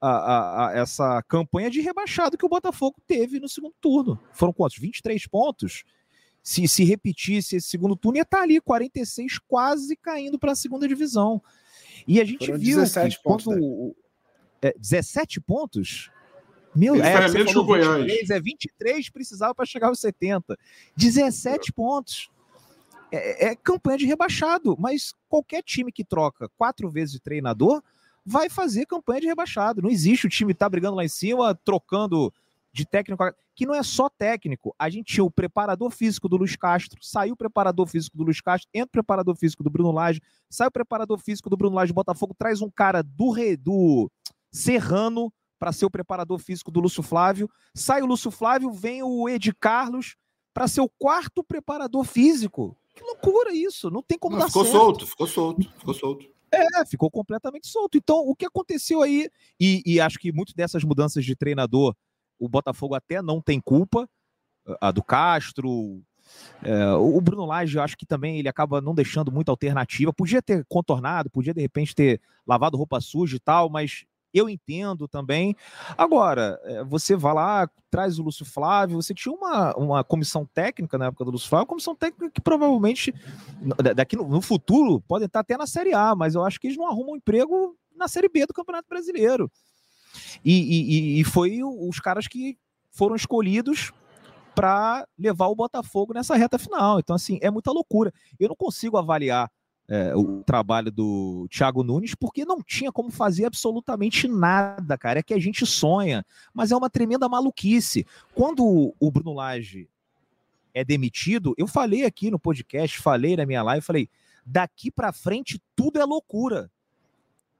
[SPEAKER 4] a, a, a, essa campanha de rebaixado que o Botafogo teve no segundo turno. Foram quantos? 23 pontos? Se, se repetisse esse segundo turno, ia estar tá ali, 46, quase caindo para a segunda divisão. E a gente Foram viu 17 que pontos, quando. Né? É, 17 pontos?
[SPEAKER 2] Meu, Ele é, menos que o Goiás.
[SPEAKER 4] 23, é 23, precisava para chegar aos 70. 17 é. pontos. É, é, campanha de rebaixado, mas qualquer time que troca quatro vezes de treinador vai fazer campanha de rebaixado. Não existe o time tá brigando lá em cima, trocando de técnico, que não é só técnico. A gente tinha o preparador físico do Luiz Castro, saiu o preparador físico do Luiz Castro, entra o preparador físico do Bruno Lage, sai o preparador físico do Bruno Lage Botafogo, traz um cara do, do Serrano para ser o preparador físico do Lúcio Flávio, sai o Lúcio Flávio, vem o Ed Carlos para ser o quarto preparador físico. Que loucura isso, não tem como não, dar
[SPEAKER 5] ficou
[SPEAKER 4] certo.
[SPEAKER 5] solto, ficou solto, ficou solto.
[SPEAKER 4] É, ficou completamente solto. Então, o que aconteceu aí, e, e acho que muitas dessas mudanças de treinador o Botafogo até não tem culpa, a do Castro. É, o Bruno Lage, eu acho que também ele acaba não deixando muita alternativa. Podia ter contornado, podia de repente ter lavado roupa suja e tal, mas eu entendo também. Agora, é, você vai lá, traz o Lúcio Flávio, você tinha uma, uma comissão técnica na época do Lúcio Flávio, comissão técnica que provavelmente, daqui no, no futuro, podem estar até na Série A, mas eu acho que eles não arrumam emprego na Série B do Campeonato Brasileiro. E, e, e foi os caras que foram escolhidos para levar o Botafogo nessa reta final. Então, assim, é muita loucura. Eu não consigo avaliar é, o trabalho do Thiago Nunes, porque não tinha como fazer absolutamente nada, cara. É que a gente sonha, mas é uma tremenda maluquice. Quando o Bruno Lage é demitido, eu falei aqui no podcast, falei na minha live, falei, daqui para frente tudo é loucura.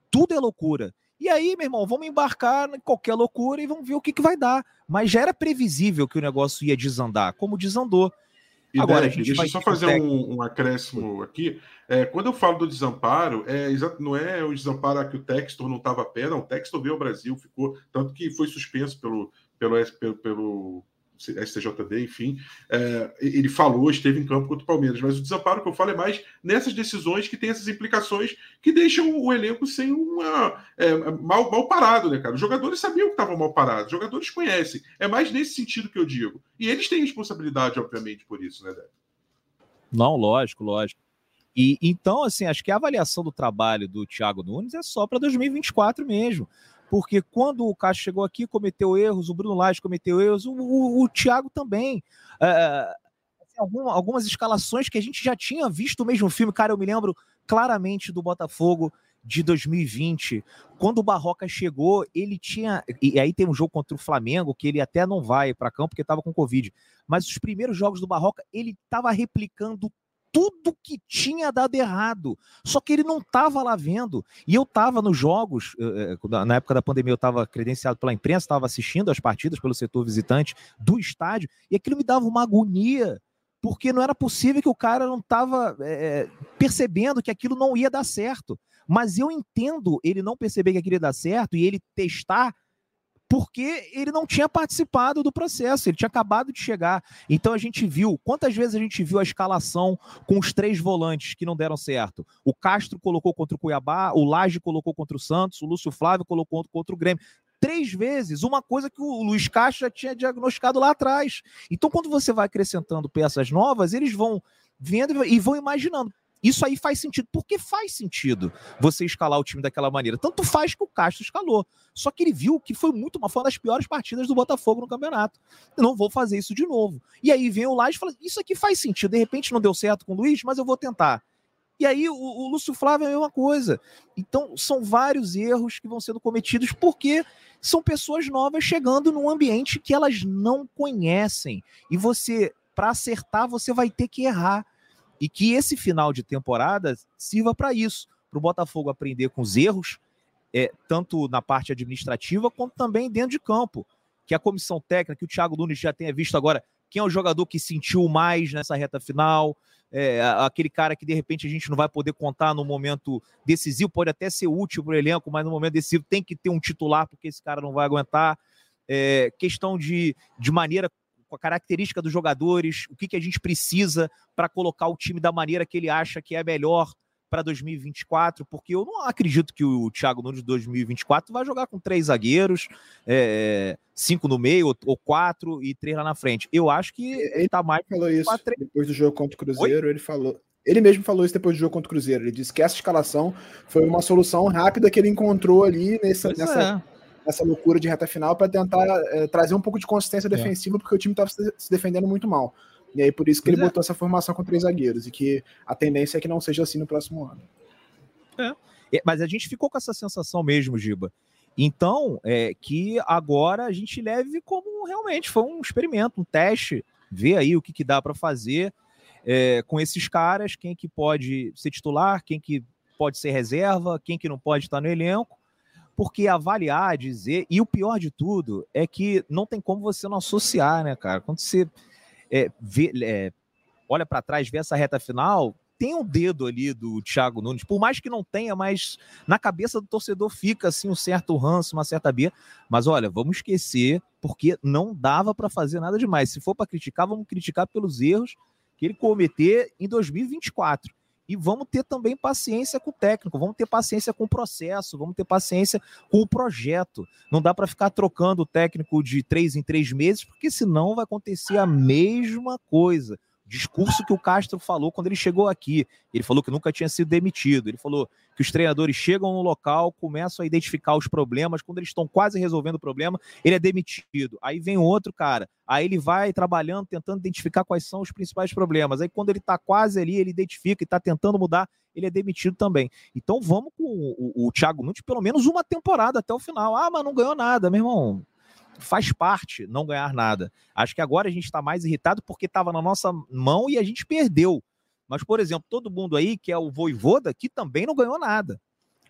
[SPEAKER 4] Tudo é loucura. E aí, meu irmão, vamos embarcar em qualquer loucura e vamos ver o que, que vai dar. Mas já era previsível que o negócio ia desandar, como desandou.
[SPEAKER 2] E Agora, Derek, deixa eu só fazer um, um, acréscimo aqui. É, quando eu falo do desamparo, é, não é o desamparo que o Textor não estava a pé, não. O Textor veio ao Brasil, ficou. Tanto que foi suspenso pelo, pelo, pelo, pelo STJD, enfim, é, ele falou, esteve em campo contra o Palmeiras, mas o desamparo que eu falo é mais nessas decisões que tem essas implicações que deixam o elenco sem uma. É, mal, mal parado, né, cara? Os jogadores sabiam que estavam mal parados, os jogadores conhecem. É mais nesse sentido que eu digo. E eles têm responsabilidade, obviamente, por isso, né, Débora?
[SPEAKER 4] Não, lógico, lógico. E então, assim, acho que a avaliação do trabalho do Thiago Nunes é só para 2024 mesmo porque quando o Cássio chegou aqui, cometeu erros, o Bruno Lage cometeu erros, o, o, o Thiago também. É, assim, algum, algumas escalações que a gente já tinha visto no mesmo filme, cara, eu me lembro claramente do Botafogo de 2020, quando o Barroca chegou, ele tinha. E aí tem um jogo contra o Flamengo, que ele até não vai para campo porque estava com Covid. Mas os primeiros jogos do Barroca, ele estava replicando tudo que tinha dado errado. Só que ele não estava lá vendo. E eu estava nos jogos, eh, eh, na época da pandemia, eu estava credenciado pela imprensa, estava assistindo as partidas pelo setor visitante do estádio, e aquilo me dava uma agonia. Porque não era possível que o cara não estava é, percebendo que aquilo não ia dar certo. Mas eu entendo ele não perceber que aquilo ia dar certo e ele testar porque ele não tinha participado do processo, ele tinha acabado de chegar. Então a gente viu, quantas vezes a gente viu a escalação com os três volantes que não deram certo? O Castro colocou contra o Cuiabá, o Laje colocou contra o Santos, o Lúcio Flávio colocou contra o Grêmio três vezes, uma coisa que o Luiz Caixa tinha diagnosticado lá atrás. Então, quando você vai acrescentando peças novas, eles vão vendo e vão imaginando. Isso aí faz sentido. Porque faz sentido você escalar o time daquela maneira. Tanto faz que o Castro escalou. Só que ele viu que foi muito uma, foi uma das piores partidas do Botafogo no campeonato. Eu não vou fazer isso de novo. E aí vem o Laje e fala: Isso aqui faz sentido. De repente não deu certo com o Luiz, mas eu vou tentar. E aí o, o Lúcio Flávio é a mesma coisa. Então são vários erros que vão sendo cometidos porque são pessoas novas chegando num ambiente que elas não conhecem. E você, para acertar, você vai ter que errar. E que esse final de temporada sirva para isso, para o Botafogo aprender com os erros, é, tanto na parte administrativa quanto também dentro de campo. Que a comissão técnica, que o Thiago Nunes já tenha visto agora, quem é o jogador que sentiu mais nessa reta final, é, aquele cara que de repente a gente não vai poder contar no momento decisivo, pode até ser útil para o elenco, mas no momento decisivo tem que ter um titular, porque esse cara não vai aguentar. É, questão de, de maneira com a característica dos jogadores, o que, que a gente precisa para colocar o time da maneira que ele acha que é melhor para 2024, porque eu não acredito que o Thiago Nunes de 2024 vai jogar com três zagueiros, é, cinco no meio, ou, ou, quatro e três lá na frente. Eu acho que
[SPEAKER 3] ele tá mais. falou isso quatro, depois do jogo contra o Cruzeiro, Oi? ele falou. Ele mesmo falou isso depois do jogo contra o Cruzeiro. Ele disse que essa escalação foi uma solução rápida que ele encontrou ali nessa, nessa, é essa loucura de reta final para tentar é, trazer um pouco de consistência é. defensiva, é. porque o time estava se defendendo muito mal. E aí por isso que pois ele é. botou essa formação com três zagueiros, e que a tendência é que não seja assim no próximo ano.
[SPEAKER 4] É. Mas a gente ficou com essa sensação mesmo, Giba. Então, é, que agora a gente leve como realmente foi um experimento, um teste, ver aí o que, que dá para fazer é, com esses caras, quem que pode ser titular, quem que pode ser reserva, quem que não pode estar no elenco, porque avaliar, dizer, e o pior de tudo é que não tem como você não associar, né, cara? Quando você é, vê, é, olha para trás, vê essa reta final, tem um dedo ali do Thiago Nunes, por mais que não tenha, mas na cabeça do torcedor fica assim um certo ranço, uma certa bia. Mas olha, vamos esquecer, porque não dava para fazer nada demais. Se for para criticar, vamos criticar pelos erros que ele cometer em 2024 e vamos ter também paciência com o técnico, vamos ter paciência com o processo, vamos ter paciência com o projeto. Não dá para ficar trocando o técnico de três em três meses, porque senão vai acontecer a mesma coisa. Discurso que o Castro falou quando ele chegou aqui. Ele falou que nunca tinha sido demitido. Ele falou que os treinadores chegam no local, começam a identificar os problemas. Quando eles estão quase resolvendo o problema, ele é demitido. Aí vem outro cara. Aí ele vai trabalhando, tentando identificar quais são os principais problemas. Aí quando ele está quase ali, ele identifica e está tentando mudar, ele é demitido também. Então vamos com o, o, o Thiago Nunes pelo menos uma temporada até o final. Ah, mas não ganhou nada, meu irmão faz parte não ganhar nada. Acho que agora a gente está mais irritado porque estava na nossa mão e a gente perdeu. Mas, por exemplo, todo mundo aí que é o Voivoda, que também não ganhou nada.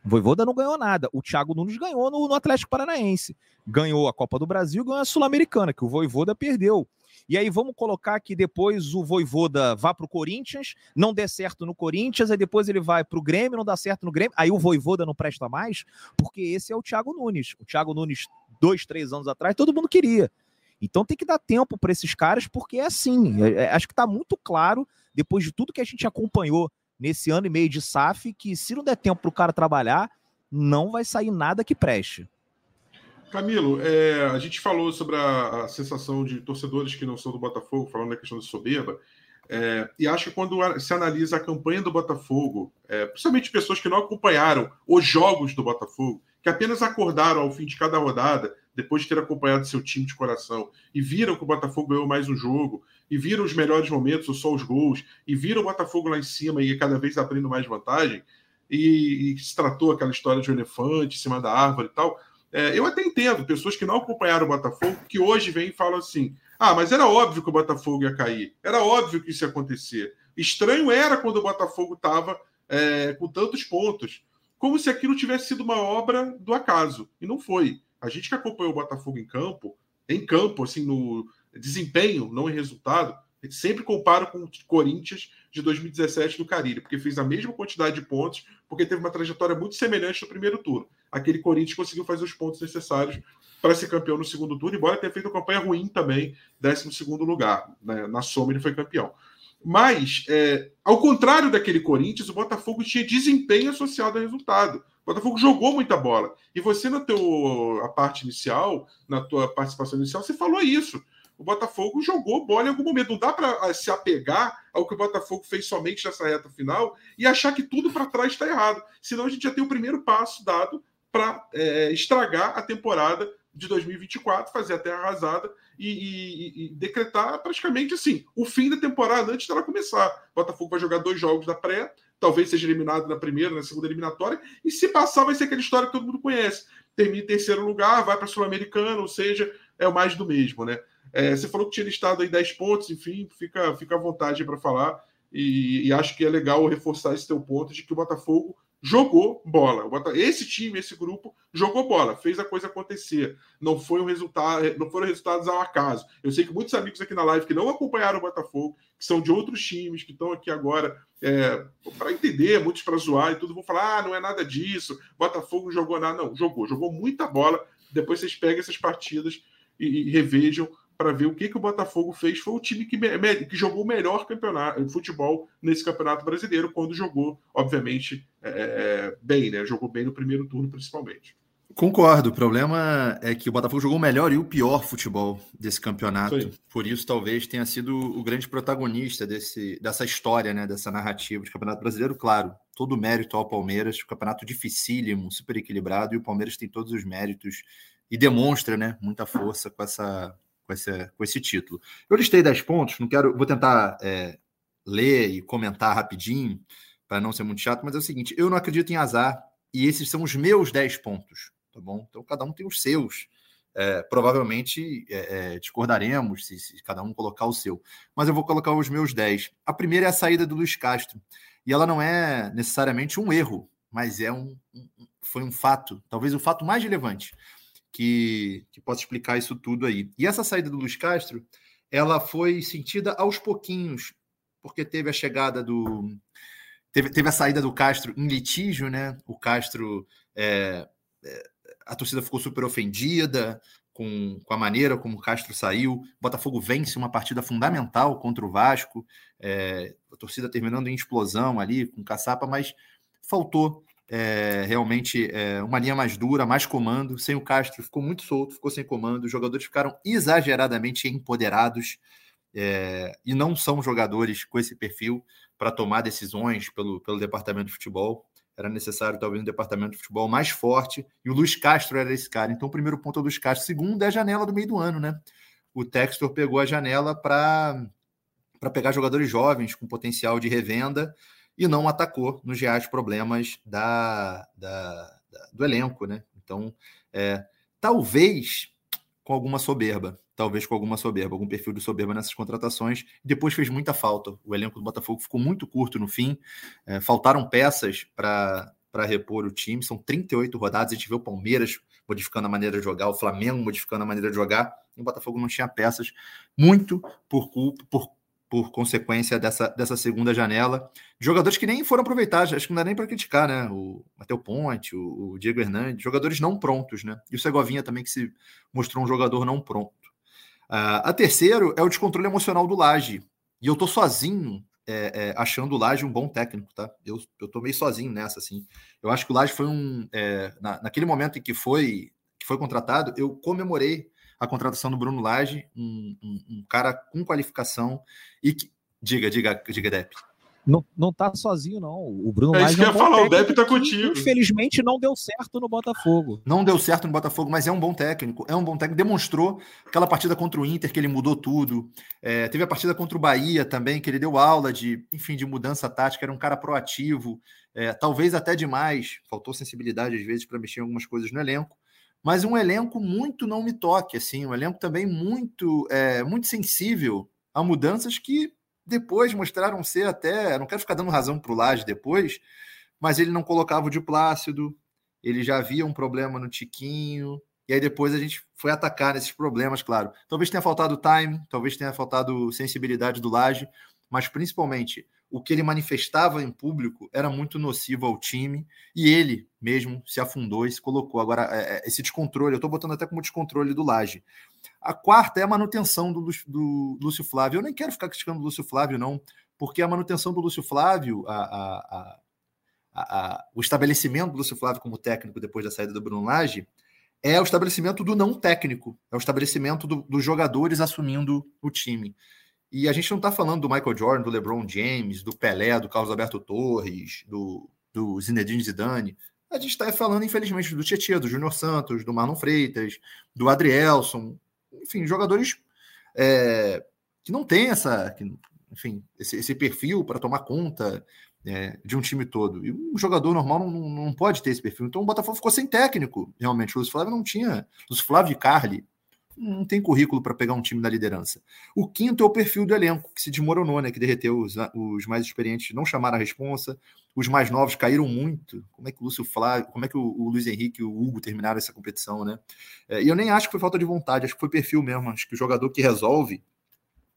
[SPEAKER 4] O Voivoda não ganhou nada. O Thiago Nunes ganhou no, no Atlético Paranaense. Ganhou a Copa do Brasil ganhou a Sul-Americana, que o Voivoda perdeu. E aí vamos colocar que depois o Voivoda vá para o Corinthians, não der certo no Corinthians, aí depois ele vai para o Grêmio, não dá certo no Grêmio, aí o Voivoda não presta mais, porque esse é o Thiago Nunes. O Thiago Nunes, dois, três anos atrás, todo mundo queria. Então tem que dar tempo para esses caras, porque é assim. É, é, acho que está muito claro, depois de tudo que a gente acompanhou nesse ano e meio de SAF, que se não der tempo para o cara trabalhar, não vai sair nada que preste.
[SPEAKER 2] Camilo, é, a gente falou sobre a, a, sensação de torcedores que não são do Botafogo, falando da questão da soberba, é, e acho que quando se analisa a campanha do Botafogo, é, principalmente pessoas que não acompanharam os jogos do Botafogo, que apenas acordaram ao fim de cada rodada, depois de ter acompanhado seu time de coração, e viram que o Botafogo ganhou mais um jogo, e viram os melhores momentos, ou só os gols, e viram o Botafogo lá em cima e cada vez abrindo mais vantagem, e, e se tratou aquela história de um elefante em cima da árvore e tal é, eu até entendo pessoas que não acompanharam o Botafogo, que hoje vêm e falam assim: ah, mas era óbvio que o Botafogo ia cair, era óbvio que isso ia acontecer. Estranho era quando o Botafogo estava é, com tantos pontos, como se aquilo tivesse sido uma obra do acaso, e não foi. A gente que acompanhou o Botafogo em campo, em campo, assim, no desempenho, não em resultado, sempre comparo com o Corinthians de 2017 do Carilho, porque fez a mesma quantidade de pontos, porque teve uma trajetória muito semelhante no primeiro turno. Aquele Corinthians conseguiu fazer os pontos necessários para ser campeão no segundo turno, embora tenha feito uma campanha ruim também, 12 lugar. Né? Na soma, ele foi campeão. Mas, é, ao contrário daquele Corinthians, o Botafogo tinha desempenho associado ao resultado. O Botafogo jogou muita bola. E você, na tua parte inicial, na tua participação inicial, você falou isso o Botafogo jogou bola em algum momento. Não dá para se apegar ao que o Botafogo fez somente nessa reta final e achar que tudo para trás está errado. Senão a gente já tem o primeiro passo dado para é, estragar a temporada de 2024, fazer a terra arrasada e, e, e, decretar praticamente assim o fim da temporada antes dela começar. O Botafogo vai jogar dois jogos da pré, talvez seja eliminado na primeira, na segunda eliminatória, e se passar vai ser aquela história que todo mundo conhece. Termina em terceiro lugar, vai para Sul-Americana, ou seja, é o mais do mesmo, né? É, você falou que tinha listado aí 10 pontos, enfim, fica, fica à vontade para falar. E, e, acho que é legal reforçar esse teu ponto de que o Botafogo jogou bola. Esse time, esse grupo, jogou bola, fez a coisa acontecer. Não foi um resultado, não foram resultados ao acaso. Eu sei que muitos amigos aqui na live que não acompanharam o Botafogo, que são de outros times, que estão aqui agora é, para entender, muitos para zoar e tudo, vão falar: ah, não é nada disso, Botafogo jogou nada. Não, jogou, jogou muita bola. Depois vocês pegam essas partidas e, e revejam para ver o que, que o Botafogo fez. Foi o time que, que jogou o melhor campeonato futebol nesse campeonato brasileiro, quando jogou, obviamente, é, bem, né? Jogou bem no primeiro turno, principalmente.
[SPEAKER 5] Concordo. O problema é que o Botafogo jogou o melhor e o pior futebol desse campeonato. Sim. Por isso, talvez tenha sido o grande protagonista desse, dessa história, né? Dessa narrativa de Campeonato Brasileiro. Claro, todo o mérito ao Palmeiras. Campeonato dificílimo, super equilibrado. E o Palmeiras tem todos os méritos e demonstra, né? Muita força com essa com com esse título. Eu listei 10 pontos, não quero, vou tentar é, ler e comentar rapidinho, para não ser muito chato, mas é o seguinte: eu não acredito em azar, e esses são os meus 10 pontos, tá bom? Então cada um tem os seus. É, provavelmente é, é, discordaremos se, se, cada um colocar o seu, mas eu vou colocar os meus 10. A primeira é a saída do Luiz Castro, e ela não é necessariamente um erro, mas é um, um foi um fato, talvez o fato mais relevante que, que possa explicar isso tudo aí. E essa saída do Luiz Castro, ela foi sentida aos pouquinhos, porque teve a chegada do. Teve, teve a saída do Castro em litígio, né? O Castro. É, é, a torcida ficou super ofendida com, com a maneira como o Castro saiu. O Botafogo vence uma partida fundamental contra o Vasco. É, a torcida terminando em explosão ali com caçapa, mas faltou é, realmente é, uma linha mais dura, mais comando. Sem o Castro, ficou muito solto, ficou sem comando. Os jogadores ficaram exageradamente empoderados. é, e não são jogadores com esse perfil para tomar decisões pelo, pelo departamento de futebol. Era necessário, talvez, um departamento de futebol mais forte, e o Luiz Castro era esse cara. Então, o primeiro ponto é o Luiz Castro. Segundo é a janela do meio do ano, né? O Textor pegou a janela para pegar jogadores jovens com potencial de revenda e não atacou nos reais problemas da, da, da do elenco, né? Então, é, talvez com alguma soberba, talvez com alguma soberba, algum perfil de soberba nessas contratações. Depois fez muita falta. O elenco do Botafogo ficou muito curto no fim. É, faltaram peças para repor o time. São 38 rodadas. A gente vê o Palmeiras modificando a maneira de jogar, o Flamengo modificando a maneira de jogar. E o Botafogo não tinha peças, muito por culpa, por por consequência dessa, dessa segunda janela. Jogadores que nem foram aproveitados, acho que não dá nem para criticar, né? O Matheus Ponte, o, o, Diego Hernandes, jogadores não prontos, né? E o Segovinha também, que se mostrou um jogador não pronto. Uh, a terceiro é o descontrole emocional do Laje. E eu tô sozinho é, é, achando o Laje um bom técnico, tá? Eu, eu tô meio sozinho nessa, assim. Eu acho que o Laje foi um. É, na, naquele momento em que foi, que foi contratado, eu comemorei a contratação do Bruno Lage, um, um, um, cara com qualificação e que. Diga, diga, diga, Depp.
[SPEAKER 4] Não, não tá sozinho, não. O Bruno
[SPEAKER 2] é Lage. É isso que eu ia falar, o Depp tá contigo.
[SPEAKER 4] Infelizmente não deu certo no Botafogo.
[SPEAKER 5] Não deu certo no Botafogo, mas é um bom técnico. É um bom técnico. Demonstrou aquela partida contra o Inter que ele mudou tudo. É, teve a partida contra o Bahia também, que ele deu aula de, enfim, de mudança tática. Era um cara proativo, é, talvez até demais. Faltou sensibilidade às vezes para mexer em algumas coisas no elenco mas um elenco muito não me toque, assim, um elenco também muito, é, muito sensível a mudanças que depois mostraram ser até, não quero ficar dando razão para o Laje depois, mas ele não colocava o de Plácido, ele já havia um problema no Tiquinho, e aí depois a gente foi atacar nesses problemas, claro. Talvez tenha faltado time, talvez tenha faltado sensibilidade do Laje, mas principalmente o que ele manifestava em público era muito nocivo ao time e ele mesmo se afundou e se colocou. Agora, é, é esse descontrole, eu estou botando até como descontrole do Laje. A quarta é a manutenção do, do, Lúcio Flávio. Eu nem quero ficar criticando o Lúcio Flávio, não, porque a manutenção do Lúcio Flávio, a, a, a, o estabelecimento do Lúcio Flávio como técnico depois da saída do Bruno Lage é o estabelecimento do não técnico, é o estabelecimento do, dos jogadores assumindo o time. E a gente não está falando do Michael Jordan, do LeBron James, do Pelé, do Carlos Alberto Torres, do, do Zinedine Zidane. A gente está falando, infelizmente, do Tietchan, do Júnior Santos, do Marlon Freitas, do Adrielson, enfim, jogadores é, que não têm essa, que, enfim, esse, esse perfil para tomar conta é, de um time todo. E um jogador normal não, não, pode ter esse perfil. Então o Botafogo ficou sem técnico, realmente. O Flávio não tinha. Lúcio Flávio Carli não tem currículo para pegar um time na liderança. O quinto é o perfil do elenco, que se desmoronou, né? Que derreteu os, os mais experientes, não chamaram a responsa, os mais novos caíram muito. Como é que o Lúcio Flávio, como é que o, o Luiz Henrique e o Hugo terminaram essa competição, né? É, e eu nem acho que foi falta de vontade, acho que foi perfil mesmo. Acho que o jogador que resolve,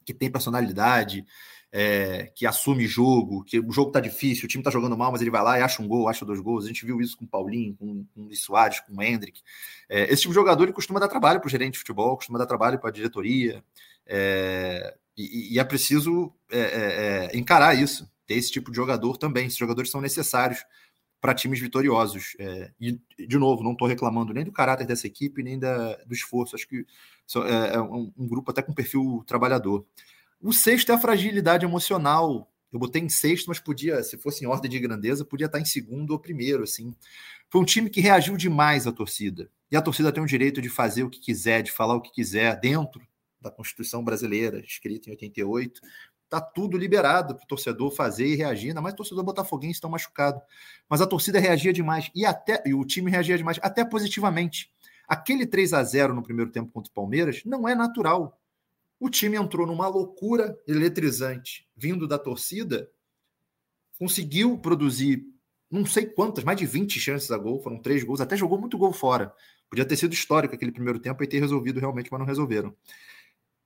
[SPEAKER 5] que tem personalidade, é, que assume jogo, que o jogo tá difícil, o time tá jogando mal, mas ele vai lá e acha um gol, acha dois gols. A gente viu isso com o Paulinho, com, com o Soares, com o Hendrick. É, esse tipo de jogador ele costuma dar trabalho para o gerente de futebol, costuma dar trabalho para a diretoria. É, e, e, é preciso é, é, é, encarar isso, ter esse tipo de jogador também. Esses jogadores são necessários para times vitoriosos. e, de novo, não estou reclamando nem do caráter dessa equipe, nem da, do esforço. Acho que é um, um grupo até com perfil trabalhador. O sexto é a fragilidade emocional. Eu botei em sexto, mas podia, se fosse em ordem de grandeza, podia estar em segundo ou primeiro, assim. Foi um time que reagiu demais à torcida. E a torcida tem o direito de fazer o que quiser, de falar o que quiser dentro da Constituição brasileira, escrita em 88. Tá tudo liberado para o torcedor fazer e reagir, ainda mais o torcedor botafoguense estão machucado. Mas a torcida reagia demais e até e o time reagia demais, até positivamente. Aquele 3 a 0 no primeiro tempo contra o Palmeiras não é natural. O time entrou numa loucura eletrizante vindo da torcida, conseguiu produzir não sei quantas, mais de 20 chances a gol, foram três gols, até jogou muito gol fora. Podia ter sido histórico aquele primeiro tempo e ter resolvido realmente, mas não resolveram.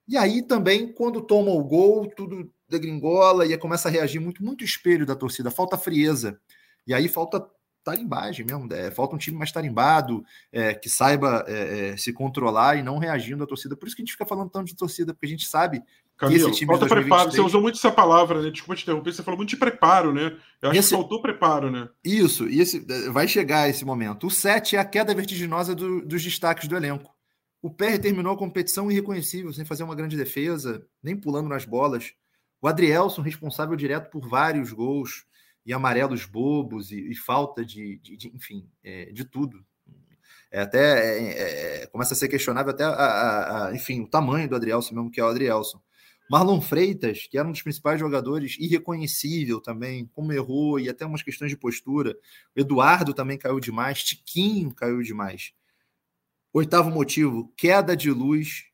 [SPEAKER 5] E aí também, quando toma o gol, tudo degringola e começa a reagir muito, muito espelho da torcida, falta frieza. E aí falta tarimbagem mesmo. É, falta um time mais tarimbado, é, que saiba é, é, se controlar e não reagindo à torcida. Por isso que a gente fica falando tanto de torcida, porque a gente sabe
[SPEAKER 2] Camilo, que esse time falta 2023... preparo. Você usou muito essa palavra, né? Desculpa te interromper, você falou muito de preparo, né? Eu acho esse... que faltou preparo, né?
[SPEAKER 5] Isso, e esse, vai chegar esse momento. O 7 é a queda vertiginosa do, dos destaques do elenco. O PR terminou a competição irreconhecível, sem fazer uma grande defesa, nem pulando nas bolas. O Adrielson, responsável direto por vários gols e amarelos bobos e, e falta de, de, de enfim, é, de tudo. É até é, é, começa a ser questionável até a, a, a, enfim, o tamanho do Adrielson mesmo, que é o Adrielson. Marlon Freitas, que era um dos principais jogadores, irreconhecível também, como errou e até umas questões de postura. O Eduardo também caiu demais, Tiquinho caiu demais. Oitavo motivo, queda de luz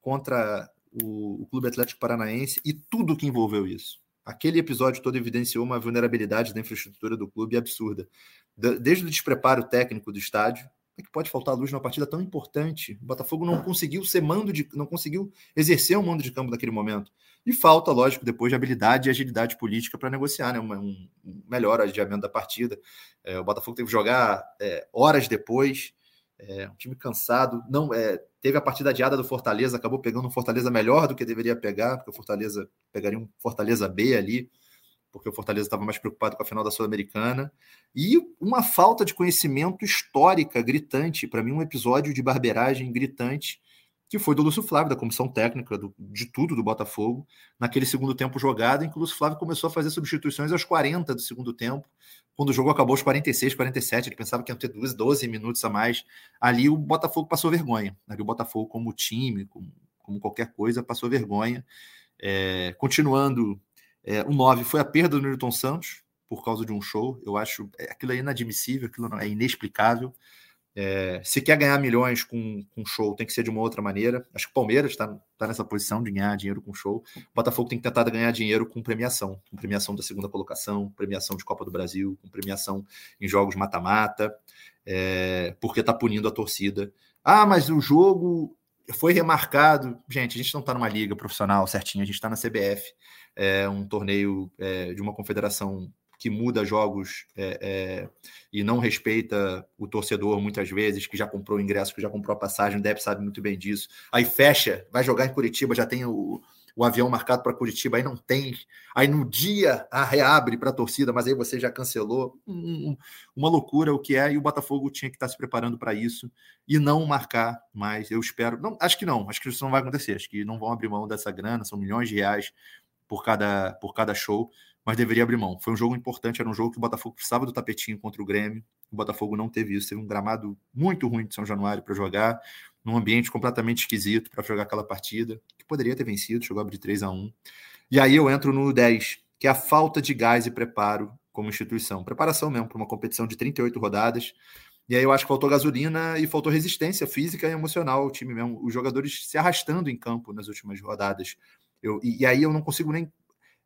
[SPEAKER 5] contra o, o Clube Atlético Paranaense e tudo que envolveu isso. Aquele episódio todo evidenciou uma vulnerabilidade da infraestrutura do clube absurda. Desde o despreparo técnico do estádio, é que pode faltar luz numa partida tão importante? O Botafogo não conseguiu ser mando de, não conseguiu exercer um mando de campo naquele momento. E falta, lógico, depois de habilidade e agilidade política para negociar, né? Um, um melhor adiamento da partida. É, o Botafogo teve que jogar é, horas depois. É, um time cansado, não é, teve a partida adiada do Fortaleza, acabou pegando um Fortaleza melhor do que deveria pegar, porque o Fortaleza pegaria um Fortaleza B ali porque o Fortaleza estava mais preocupado com a final da Sul-Americana, e uma falta de conhecimento histórica gritante, para mim, um episódio de barberagem gritante, que foi do Lúcio Flávio, da comissão técnica do, de tudo do Botafogo, naquele segundo tempo jogado, em que o Lúcio Flávio começou a fazer substituições aos 40 do segundo tempo, quando o jogo acabou aos 46, 47, ele pensava que ia ter 12, 12 minutos a mais. Ali o Botafogo passou vergonha. Ali o Botafogo, como time, como, como qualquer coisa, passou vergonha. É, continuando é, o 9 foi a perda do Newton Santos, por causa de um show. Eu acho é, aquilo é inadmissível, aquilo é inexplicável. É, se quer ganhar milhões com, com show, tem que ser de uma outra maneira. Acho que o Palmeiras está tá nessa posição de ganhar dinheiro com show. O Botafogo tem que tentar ganhar dinheiro com premiação, com premiação da segunda colocação, premiação de Copa do Brasil, com premiação em jogos mata-mata, é, porque está punindo a torcida. Ah, mas o jogo foi remarcado. Gente, a gente não está numa liga profissional certinho, a gente está na CBF é um torneio é, de uma confederação que muda jogos é, é, e não respeita o torcedor muitas vezes, que já comprou o ingresso, que já comprou a passagem, deve sabe muito bem disso. Aí fecha, vai jogar em Curitiba, já tem o, o avião marcado para Curitiba, aí não tem. Aí no dia a reabre para a torcida, mas aí você já cancelou. Um, uma loucura o que é, e o Botafogo tinha que estar tá se preparando para isso e não marcar mais. Eu espero. Não, acho que não, acho que isso não vai acontecer. Acho que não vão abrir mão dessa grana, são milhões de reais por cada, por cada show, mas deveria abrir mão. Foi um jogo importante, era um jogo que o Botafogo precisava do tapetinho contra o Grêmio. O Botafogo não teve isso, teve um gramado muito ruim de São Januário para jogar, num ambiente completamente esquisito para jogar aquela partida, que poderia ter vencido, chegou a abrir 3 a 1 E aí eu entro no 10, que é a falta de gás e preparo como instituição. Preparação mesmo para uma competição de 38 rodadas. E aí eu acho que faltou gasolina e faltou resistência física e emocional ao time mesmo. Os jogadores se arrastando em campo nas últimas rodadas. Eu, e, e, aí eu não consigo nem.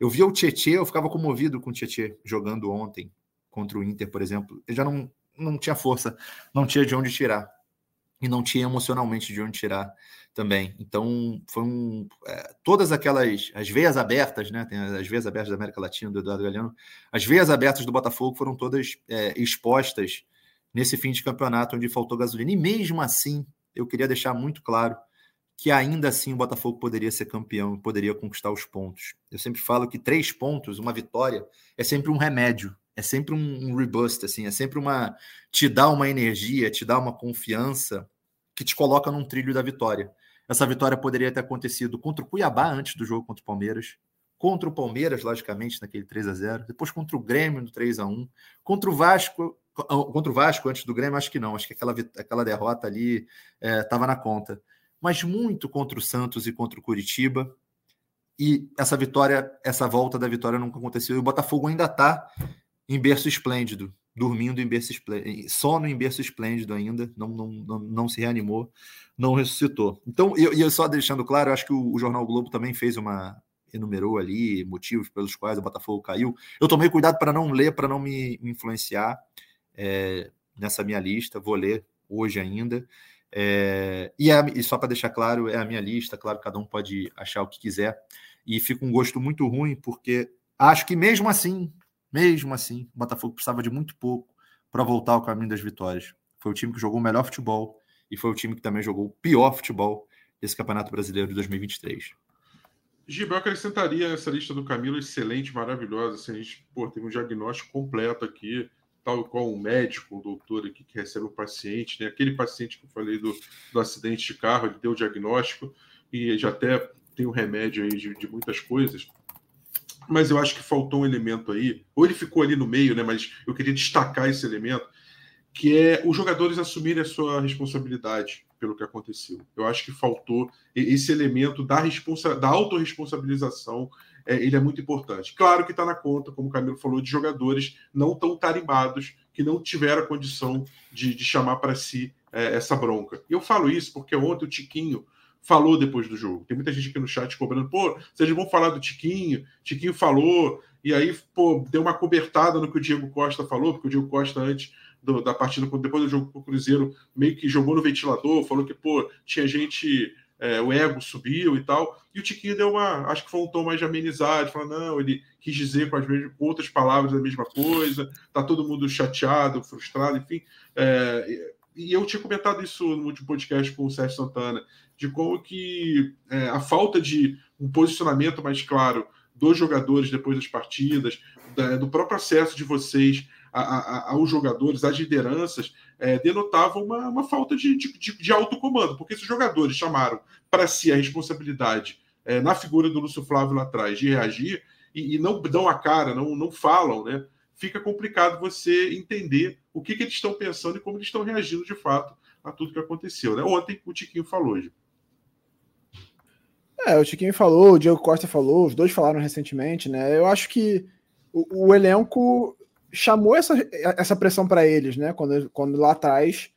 [SPEAKER 5] Eu via o Tietê, eu ficava comovido com o Tietê jogando ontem contra o Inter, por exemplo. Ele já não, não tinha força, não tinha de onde tirar. E não tinha emocionalmente de onde tirar também. Então, foi um. É, todas aquelas. As veias abertas, né? Tem as veias abertas da América Latina, do Eduardo Galeano. As veias abertas do Botafogo foram todas é, expostas nesse fim de campeonato, onde faltou gasolina. E mesmo assim, eu queria deixar muito claro que ainda assim o Botafogo poderia ser campeão, poderia conquistar os pontos. Eu sempre falo que três pontos, uma vitória, é sempre um remédio, é sempre um, um reboost, assim, é sempre uma te dá uma energia, te dá uma confiança que te coloca num trilho da vitória. Essa vitória poderia ter acontecido contra o Cuiabá antes do jogo contra o Palmeiras, contra o Palmeiras, logicamente, naquele 3 a 0 depois contra o Grêmio no 3 a 1 contra o Vasco, contra o Vasco antes do Grêmio, acho que não, acho que aquela, aquela derrota ali estava é, na conta mas muito contra o Santos e contra o Curitiba. E essa vitória, essa volta da vitória nunca aconteceu. E o Botafogo ainda está em berço esplêndido, dormindo em berço esplêndido, sono em berço esplêndido ainda, não, não, não, não se reanimou, não ressuscitou. Então, e eu, eu, só deixando claro, eu acho que o, o Jornal Globo também fez uma, enumerou ali motivos pelos quais o Botafogo caiu. Eu tomei cuidado para não ler, para não me, influenciar é, nessa minha lista. Vou ler hoje ainda. É, e, e, só para deixar claro, é a minha lista, claro, cada um pode achar o que quiser. E fica um gosto muito ruim, porque acho que mesmo assim, mesmo assim, o Botafogo precisava de muito pouco para voltar ao caminho das vitórias. Foi o time que jogou o melhor futebol e foi o time que também jogou o pior futebol desse Campeonato Brasileiro de 2023.
[SPEAKER 2] Giba, eu acrescentaria essa lista do Camilo excelente, maravilhosa. Assim, a gente pô, teve um diagnóstico completo aqui tal qual um médico, um doutor aqui que recebe um paciente, né? Aquele paciente que eu falei do, do acidente de carro, ele deu o diagnóstico e já até tem um remédio aí de, de muitas coisas. Mas eu acho que faltou um elemento aí, ou ele ficou ali no meio, né? Mas eu queria destacar esse elemento, que é os jogadores assumirem a sua responsabilidade pelo que aconteceu. Eu acho que faltou esse elemento da, responsa da autorresponsabilização, é, ele é muito importante. Claro que está na conta, como o Camilo falou, de jogadores não tão tarimbados, que não tiveram a condição de, de chamar para si é, essa bronca. Eu falo isso porque ontem o Tiquinho falou depois do jogo. Tem muita gente aqui no chat cobrando, pô, vocês vão falar do Tiquinho, Tiquinho falou, e aí, pô, deu uma cobertada no que o Diego Costa falou, porque o Diego Costa antes do, da partida, depois do jogo com o Cruzeiro, meio que jogou no ventilador, falou que, pô, tinha gente, é, o ego subiu e tal. E o Tiquinho deu uma, acho que foi um tom mais de amenizade, falou, não, ele quis dizer com as mesmas, outras palavras a mesma coisa, tá todo mundo chateado, frustrado, enfim. É, e eu tinha comentado isso no último podcast com o Sérgio Santana, de como que é, a falta de um posicionamento mais claro dos jogadores depois das partidas, da, do próprio acesso de vocês aos jogadores, às lideranças, é, denotava uma, uma falta de, de, de, autocomando, porque se os jogadores chamaram para si a responsabilidade é, na figura do Lúcio Flávio lá atrás de reagir e, e, não dão a cara, não, não falam, né? Fica complicado você entender o que, que eles estão pensando e como eles estão reagindo de fato a tudo que aconteceu. Né? Ontem o Tiquinho falou hoje.
[SPEAKER 3] É, o Tiquinho falou, o Diego Costa falou, os dois falaram recentemente, né? Eu acho que o, o elenco chamou essa, essa pressão para eles, né? Quando, quando lá atrás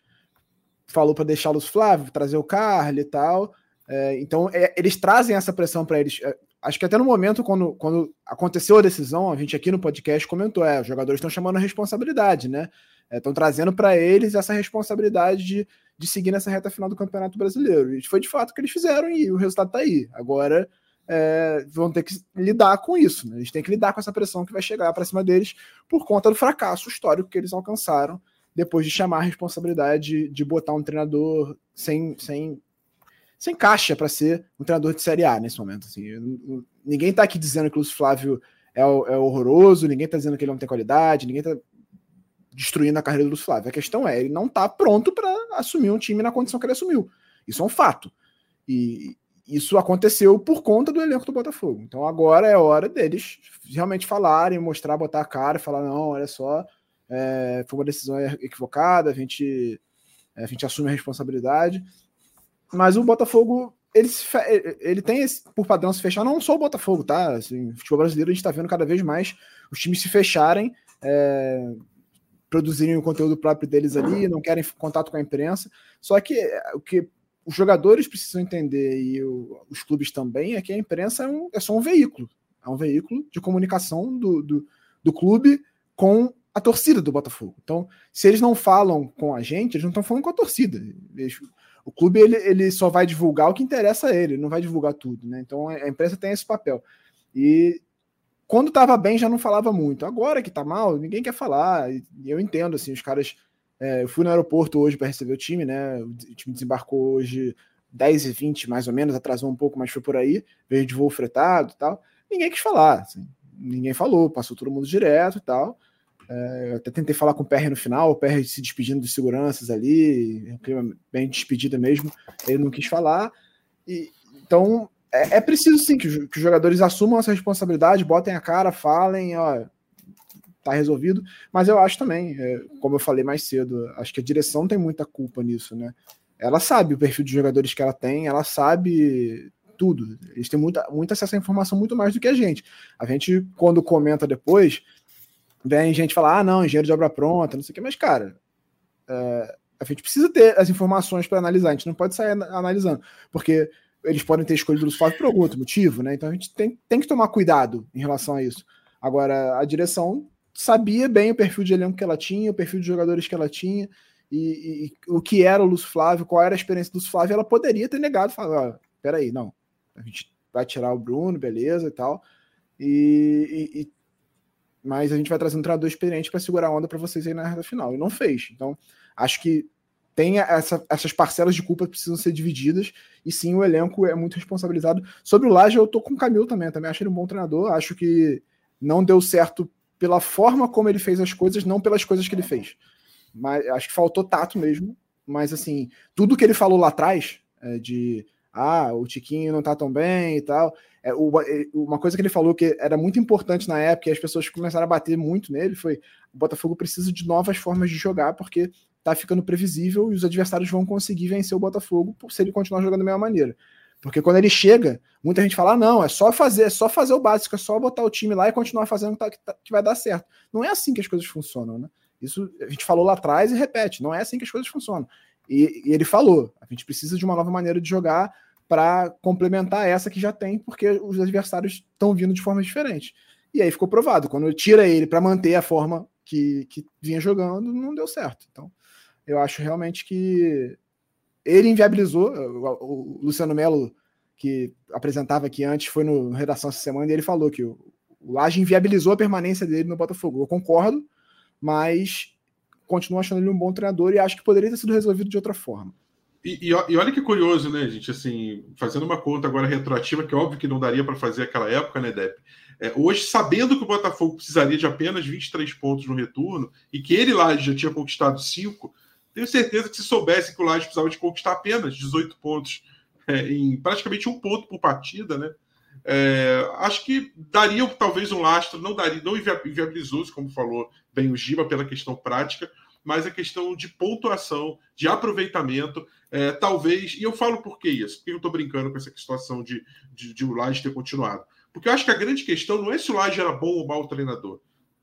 [SPEAKER 3] falou para deixar o Flávio, trazer o Carly e tal. É, então, é, eles trazem essa pressão para eles. É, acho que até no momento, quando, quando aconteceu a decisão, a gente aqui no podcast comentou: é, os jogadores estão chamando a responsabilidade, né? Estão é, trazendo para eles essa responsabilidade de, de seguir nessa reta final do Campeonato Brasileiro. E foi de fato o que eles fizeram e o resultado está aí. Agora é, vão ter que lidar com isso. Né? Eles têm que lidar com essa pressão que vai chegar para cima deles por conta do fracasso histórico que eles alcançaram depois de chamar a responsabilidade de, de botar um treinador sem, sem, sem caixa para ser um treinador de Série A nesse momento. Assim. Ninguém está aqui dizendo que o Lúcio Flávio é, é, horroroso, ninguém está dizendo que ele não tem qualidade, ninguém está destruindo a carreira do Lúcio Flávio. A questão é, ele não está pronto para assumir um time na condição que ele assumiu. Isso é um fato. E, isso aconteceu por conta do elenco do Botafogo. Então agora é hora deles realmente falarem, mostrar, botar a cara falar: não, olha só, é, foi uma decisão equivocada, a gente, a gente assume a responsabilidade. Mas o Botafogo, ele, ele tem esse, por padrão se fechar, não só o Botafogo, tá? Assim, o futebol brasileiro a gente está vendo cada vez mais os times se fecharem, é, produzirem o conteúdo próprio deles ali, não querem contato com a imprensa. Só que o que os jogadores precisam entender e o, os clubes também é que a imprensa é, um, é, só um veículo, é um veículo de comunicação do, do, do, clube com a torcida do Botafogo. Então, se eles não falam com a gente, eles não estão falando com a torcida. Eles, o clube ele, ele só vai divulgar o que interessa a ele, não vai divulgar tudo, né? Então a imprensa tem esse papel. E quando estava bem já não falava muito. Agora que está mal, ninguém quer falar. E eu entendo assim, os caras é, eu fui no aeroporto hoje para receber o time, né? O time desembarcou hoje 10 e 20 mais ou menos, atrasou um pouco, mas foi por aí, veio de voo fretado e tal. Ninguém quis falar, assim, ninguém falou, passou todo mundo direto e tal. É, eu até tentei falar com o PR no final, o PR se despedindo dos seguranças ali, bem despedida mesmo, ele não quis falar. E, então é, é preciso sim que, que, os jogadores assumam essa responsabilidade, botem a cara, falem, ó, tá resolvido. Mas eu acho também, é, como eu falei mais cedo, acho que a direção tem muita culpa nisso, né? Ela sabe o perfil de jogadores que ela tem, ela sabe tudo. Eles têm muita, muito acesso à informação muito mais do que a gente. A gente, quando comenta depois, vem gente falar: ah, não, engenheiro de obra pronta, não sei o que, mas, cara, é, a gente precisa ter as informações para analisar, a gente não pode sair analisando, porque eles podem ter escolhido o Flávio por algum outro motivo, né? Então a gente tem, tem que tomar cuidado em relação a isso. Agora, a direção sabia bem o perfil de elenco que ela tinha, o perfil de jogadores que ela tinha, e, e, o que era o Lúcio Flávio, qual era a experiência do Lúcio Flávio, ela poderia ter negado, falar, ó, peraí, não, a gente vai tirar o Bruno, beleza e tal, e, e mas a gente vai trazer um treinador experiente para segurar a onda para vocês aí na reta final, e não fez, então acho que tem essa, essas parcelas de culpa que precisam ser divididas, e sim, o elenco é muito responsabilizado. Sobre o Laje, eu tô com o Camilo também, também acho ele um bom treinador, acho que não deu certo pela forma como ele fez as coisas, não pelas coisas que ele fez. Mas acho que faltou tato mesmo. Mas assim, tudo que ele falou lá atrás, é, de ah, o Tiquinho não tá tão bem e tal. É, é, uma coisa que ele falou que era muito importante na época e as pessoas começaram a bater muito nele foi o Botafogo precisa de novas formas de jogar porque tá ficando previsível e os adversários vão conseguir vencer o Botafogo se ele continuar jogando da mesma maneira. Porque quando ele chega, muita gente fala: ah, não, é só fazer, é só fazer o básico, é só botar o time lá e continuar fazendo que, tá, que vai dar certo. Não é assim que as coisas funcionam, né? Isso a gente falou lá atrás e repete, não é assim que as coisas funcionam. E, e ele falou: a gente precisa de uma nova maneira de jogar para complementar essa que já tem, porque os adversários estão vindo de formas diferentes. E aí ficou provado. Quando tira ele para manter a forma que, que vinha jogando, não deu certo. Então, eu acho realmente que ele inviabilizou. O, Luciano Melo, que apresentava aqui antes, foi no Redação essa semana e ele falou que o, o Laje inviabilizou a permanência dele no Botafogo. Eu concordo, mas continuo achando ele um bom treinador e acho que poderia ter sido resolvido de outra forma.
[SPEAKER 2] E, e, e, olha que curioso, né, gente? Assim, fazendo uma conta agora retroativa, que é óbvio que não daria para fazer aquela época, né, Depp? É, hoje, sabendo que o Botafogo precisaria de apenas 23 pontos no retorno e que ele lá já tinha conquistado 5, tenho certeza que se soubesse que o Laje precisava de conquistar apenas 18 pontos é, em praticamente um ponto por partida, né? É, acho que daria talvez um lastro, não daria, não inviabilizou, como falou bem o Giba, pela questão prática, mas a questão de pontuação, de aproveitamento, é, talvez, e eu falo por que isso, porque eu estou brincando com essa situação de, de, de o Laje ter continuado. Porque eu acho que a grande questão não é se o Laje era bom ou mau treinador.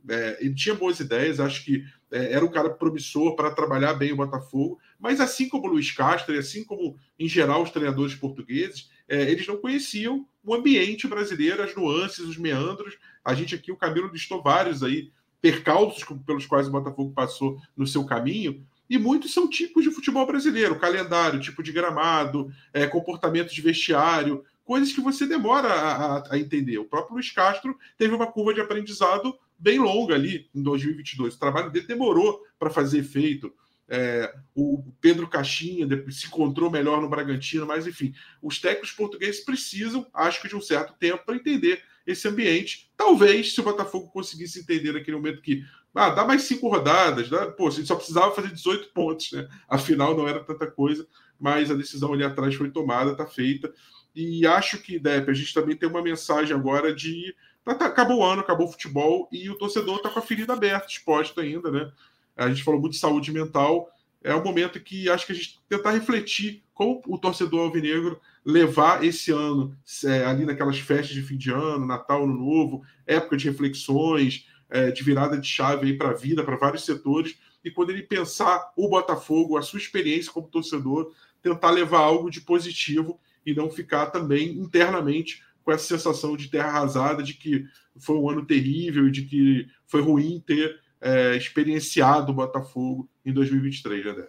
[SPEAKER 2] É, ele tinha boas ideias, acho que era um cara promissor para trabalhar bem o Botafogo, mas assim como o Luiz Castro, e assim como em geral os treinadores portugueses, é, eles não conheciam o ambiente brasileiro, as nuances, os meandros. A gente aqui, o Camilo listou vários aí percalços pelos quais o Botafogo passou no seu caminho, e muitos são tipos de futebol brasileiro, calendário, tipo de gramado, é, comportamento de vestiário, coisas que você demora a, a, a, entender. O próprio Luiz Castro teve uma curva de aprendizado bem longa ali em 2022. O trabalho dele demorou para fazer efeito. É, o Pedro Caixinha se encontrou melhor no Bragantino, mas enfim, os técnicos portugueses precisam, acho que de um certo tempo, para entender esse ambiente. Talvez, se o Botafogo conseguisse entender naquele momento que ah, dá mais cinco rodadas, dá, pô, a gente só precisava fazer 18 pontos, né? Afinal, não era tanta coisa, mas a decisão ali atrás foi tomada, está feita. E acho que, Depp, a gente também tem uma mensagem agora de. Tá, acabou o ano, acabou o futebol, e o torcedor está com a ferida aberta, exposta ainda, né? A gente falou muito de saúde mental. É um momento que acho que a gente tentar refletir como o torcedor alvinegro levar esse ano é, ali naquelas festas de fim de ano, Natal, Ano Novo, época de reflexões, é, de virada de chave para a vida, para vários setores, e quando ele pensar o Botafogo, a sua experiência como torcedor, tentar levar algo de positivo e não ficar também internamente com essa sensação de terra arrasada, de que foi um ano terrível e de que foi ruim ter é, experienciado o Botafogo em 2023, né,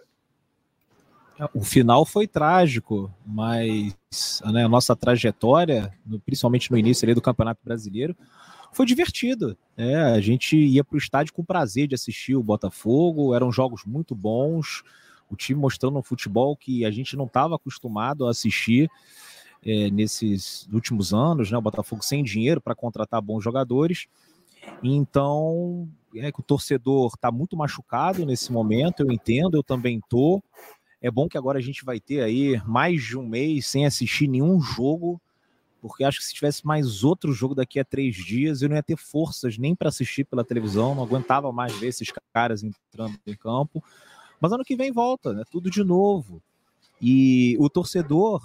[SPEAKER 4] o final foi trágico, mas né, a nossa trajetória, principalmente no início ali do Campeonato Brasileiro, foi divertido. É, a gente ia para o estádio com prazer de assistir o Botafogo, eram jogos muito bons, o time mostrando um futebol que a gente não estava acostumado a assistir é, nesses últimos anos, né? O Botafogo sem dinheiro para contratar bons jogadores. Então, é que o torcedor está muito machucado nesse momento, eu entendo, eu também estou. É bom que agora a gente vai ter aí mais de um mês sem assistir nenhum jogo, porque acho que se tivesse mais outro jogo daqui a três dias, eu não ia ter forças nem para assistir pela televisão, não aguentava mais ver esses caras entrando em campo. Mas ano que vem volta, né? Tudo de novo. E o torcedor,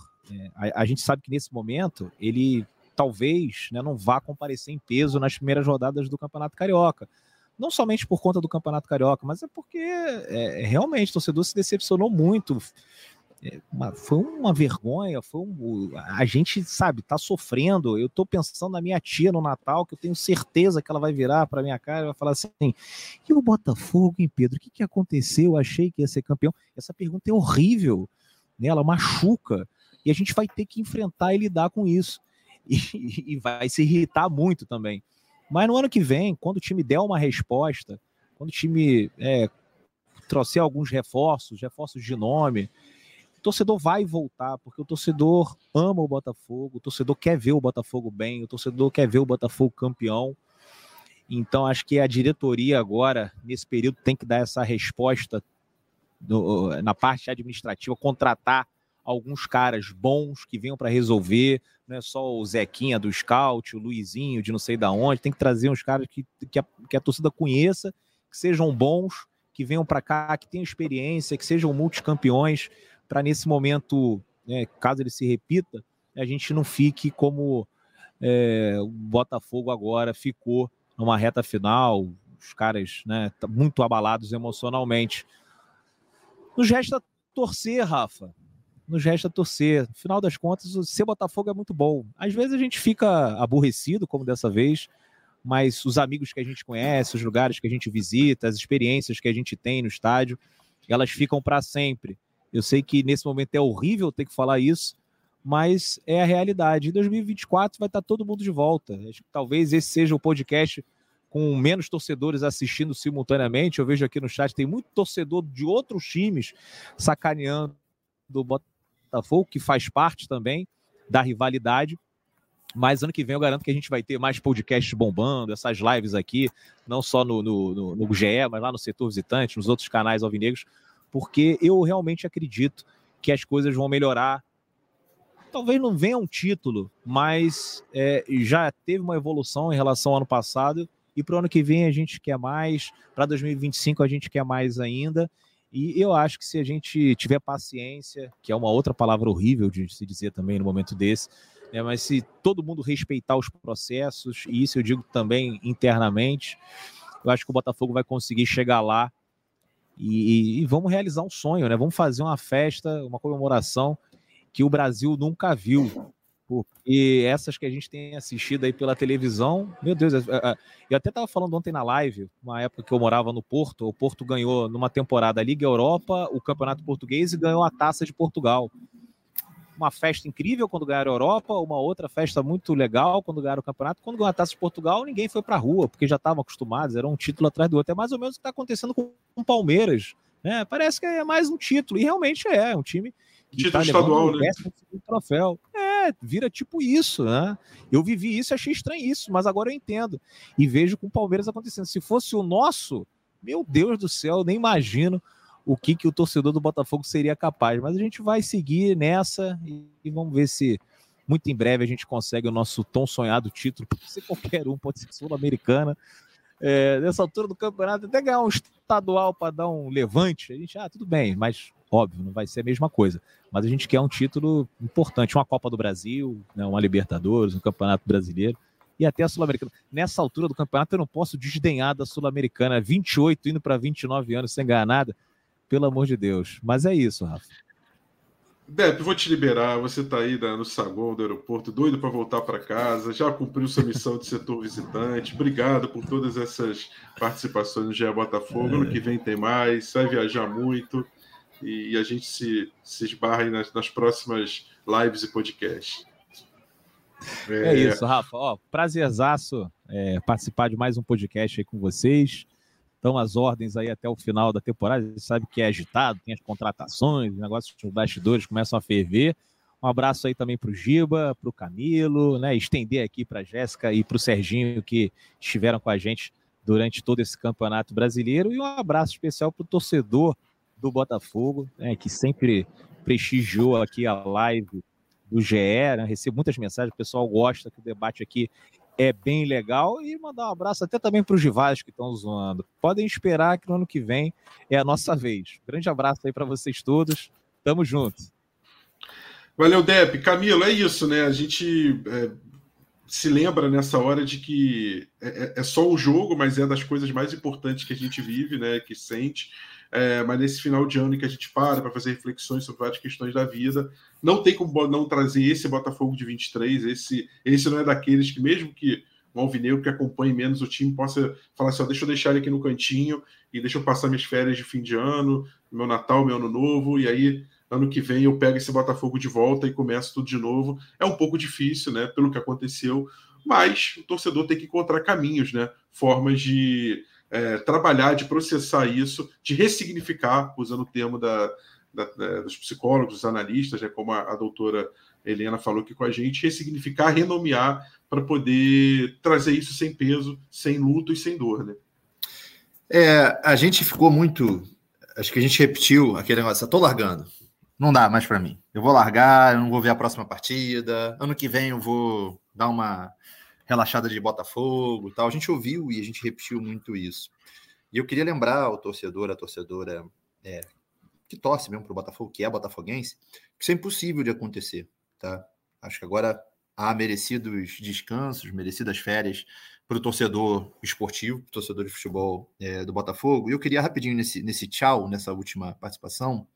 [SPEAKER 4] a, a, gente sabe que nesse momento ele talvez né, não vá comparecer em peso nas primeiras rodadas do Campeonato Carioca não somente por conta do Campeonato Carioca, mas é porque é, realmente o torcedor se decepcionou muito. É, uma, foi uma vergonha, foi um, a gente, sabe, tá sofrendo. Eu tô pensando na minha tia no Natal, que eu tenho certeza que ela vai virar para minha cara e vai falar assim: e o Botafogo, hein, Pedro? O que, que aconteceu? Eu achei que ia ser campeão. Essa pergunta é horrível, né? ela machuca, e a gente vai ter que enfrentar e lidar com isso. E, e vai se irritar muito também. Mas no ano que vem, quando o time der uma resposta, quando o time é, trouxer alguns reforços, reforços de nome, o torcedor vai voltar, porque o torcedor ama o Botafogo, o torcedor quer ver o Botafogo bem, o torcedor quer ver o Botafogo campeão. Então, acho que a diretoria agora, nesse período, tem que dar essa resposta no, na parte administrativa, contratar alguns caras bons que venham para resolver, não é só o Zequinha do Scout, o Luizinho de não sei da onde, tem que trazer uns caras que, que, a, que a torcida conheça, que sejam bons, que venham para cá, que tenham experiência, que sejam multicampeões, para nesse momento, né, caso ele se repita, a gente não fique como é, o Botafogo agora ficou numa reta final, os caras né, tá muito abalados emocionalmente. Nos resta torcer, Rafa. Nos resta torcer. No final das contas, o ser Botafogo é muito bom. Às vezes a gente fica aborrecido, como dessa vez, mas os amigos que a gente conhece, os lugares que a gente visita, as experiências que a gente tem no estádio, elas ficam para sempre. Eu sei que nesse momento é horrível ter que falar isso, mas é a realidade. Em 2024 vai estar todo mundo de volta. Talvez esse seja o podcast com menos torcedores assistindo simultaneamente. Eu vejo aqui no chat tem muito torcedor de outros times sacaneando do Botafogo, que faz parte também da rivalidade. Mas ano que vem eu garanto que a gente vai ter mais podcasts bombando, essas lives aqui, não só no, no, no, no GE, mas lá no setor visitante, nos outros canais alvinegros, porque eu realmente acredito que as coisas vão melhorar talvez não venha um título, mas é, já teve uma evolução em relação ao ano passado. E para o ano que vem a gente quer mais, para 2025 a gente quer mais ainda. E eu acho que se a gente tiver paciência, que é uma outra palavra horrível de se dizer também no momento desse, né, mas se todo mundo respeitar os processos, e isso eu digo também internamente, eu acho que o Botafogo vai conseguir chegar lá e, e, e vamos realizar um sonho, né? Vamos fazer uma festa, uma comemoração que o Brasil nunca viu. Porque essas que a gente tem assistido aí pela televisão, meu Deus, é, é, eu até estava falando ontem na live, uma época que eu morava no Porto, o Porto ganhou numa temporada a Liga Europa, o Campeonato Português e ganhou a Taça de Portugal. Uma festa incrível quando ganharam a Europa, uma outra festa muito legal quando ganharam o campeonato. Quando ganharam a Taça de Portugal, ninguém foi para a rua, porque já estavam acostumados, era um título atrás do outro. É mais ou menos o que está acontecendo com o Palmeiras. Né? Parece que é mais um título, e realmente é, é um time
[SPEAKER 2] Título tá estadual, né?
[SPEAKER 4] Troféu. É, vira tipo isso, né? Eu vivi isso, achei estranho isso, mas agora eu entendo. E vejo com o Palmeiras acontecendo. Se fosse o nosso, meu Deus do céu, nem imagino o que, que o torcedor do Botafogo seria capaz. Mas a gente vai seguir nessa e, e vamos ver se muito em breve a gente consegue o nosso tão sonhado título. Pode ser qualquer um, pode ser sul-americana. É, nessa altura do campeonato, até ganhar um estadual para dar um levante. A gente, ah, tudo bem, mas Óbvio, não vai ser a mesma coisa. Mas a gente quer um título importante, uma Copa do Brasil, né, uma Libertadores, um Campeonato Brasileiro e até a Sul-Americana. Nessa altura do campeonato, eu não posso desdenhar da Sul-Americana. 28 indo para 29 anos sem ganhar nada. Pelo amor de Deus. Mas é isso, Rafa.
[SPEAKER 2] Depp, vou te liberar. Você está aí no saguão do aeroporto, doido para voltar para casa. Já cumpriu sua missão de setor visitante. Obrigado por todas essas participações no GE Botafogo. Ano que vem tem mais. Vai viajar muito e a gente se, se esbarra aí nas, nas próximas lives e podcasts.
[SPEAKER 4] É, é isso, Rafa. Ó, prazerzaço é, participar de mais um podcast aí com vocês. Estão as ordens aí até o final da temporada. Você sabe que é agitado, tem as contratações, os negócios dos bastidores começam a ferver. Um abraço aí também para o Giba, para o Camilo, né? Estender aqui para a Jéssica e para o Serginho que estiveram com a gente durante todo esse campeonato brasileiro. E um abraço especial para o torcedor do Botafogo, né, que sempre prestigiou aqui a live do GE, né, recebo muitas mensagens, o pessoal gosta que o debate aqui é bem legal e mandar um abraço até também para os rivais que estão zoando. Podem esperar que no ano que vem é a nossa vez. Grande abraço aí para vocês todos. Tamo junto.
[SPEAKER 2] Valeu, Dep. Camilo, é isso, né? A gente é, se lembra nessa hora de que é, é, é só um jogo, mas é das coisas mais importantes que a gente vive, né? Que sente é, mas nesse final de ano que a gente para para fazer reflexões sobre várias questões da vida, não tem como não trazer esse Botafogo de 23, esse, esse não é daqueles que, mesmo que um alvinegro que acompanhe menos o time possa falar assim: ó, deixa eu deixar ele aqui no cantinho e deixa eu passar minhas férias de fim de ano, meu Natal, meu Ano Novo, e aí ano que vem eu pego esse Botafogo de volta e começo tudo de novo. É um pouco difícil, né, pelo que aconteceu, mas o torcedor tem que encontrar caminhos, né, formas de é, trabalhar, de processar isso, de ressignificar, usando o termo da, da, da, dos psicólogos, dos analistas, né, como a, a doutora Helena falou aqui com a gente, ressignificar, renomear para poder trazer isso sem peso, sem luto e sem dor, né?
[SPEAKER 5] É, a gente ficou muito. Acho que a gente repetiu aquele negócio. Eu tô largando. Não dá mais para mim. Eu vou largar, eu não vou ver a próxima partida. Ano que vem eu vou dar uma relaxada de Botafogo tal. A gente ouviu e a gente repetiu muito isso. E eu queria lembrar ao torcedor, a torcedora é, que torce mesmo para o Botafogo, que é botafoguense, que isso é impossível de acontecer. Tá? Acho que agora há merecidos descansos, merecidas férias para o torcedor esportivo, para o torcedor de futebol é, do Botafogo. E eu queria rapidinho nesse, nesse tchau, nessa última participação,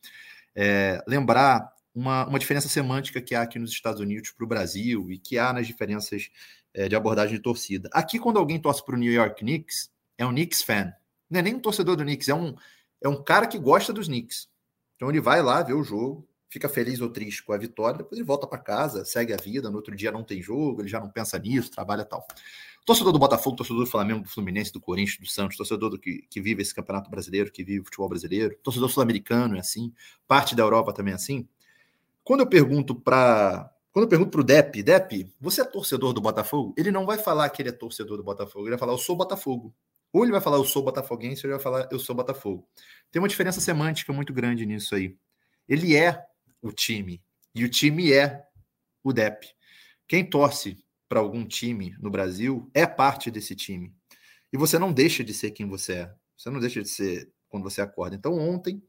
[SPEAKER 5] é, lembrar uma, uma diferença semântica que há aqui nos Estados Unidos para o Brasil e que há nas diferenças é, de abordagem de torcida. Aqui, quando alguém torce para o New York Knicks, é um Knicks fan. Não é nem um torcedor do Knicks, é um, é um cara que gosta dos Knicks. Então ele vai lá ver o jogo, fica feliz ou triste com a vitória, depois ele volta para casa, segue a vida, no outro dia não tem jogo, ele já não pensa nisso, trabalha tal. Torcedor do Botafogo, torcedor do Flamengo, do Fluminense, do Corinthians, do Santos, torcedor do que, que vive esse campeonato brasileiro, que vive o futebol brasileiro, torcedor sul-americano é assim, parte da Europa também é assim. Quando eu pergunto para quando eu pergunto para o Dep, Dep, você é torcedor do Botafogo? Ele não vai falar que ele é torcedor do Botafogo, ele vai falar, eu sou Botafogo. Ou ele vai falar, eu sou botafoguense, ou ele vai falar, eu sou Botafogo. Tem uma diferença semântica muito grande nisso aí. Ele é o time. E o time é o DEP. Quem torce para algum time no Brasil é parte desse time. E você não deixa de ser quem você é. Você não deixa de ser quando você acorda. Então, ontem,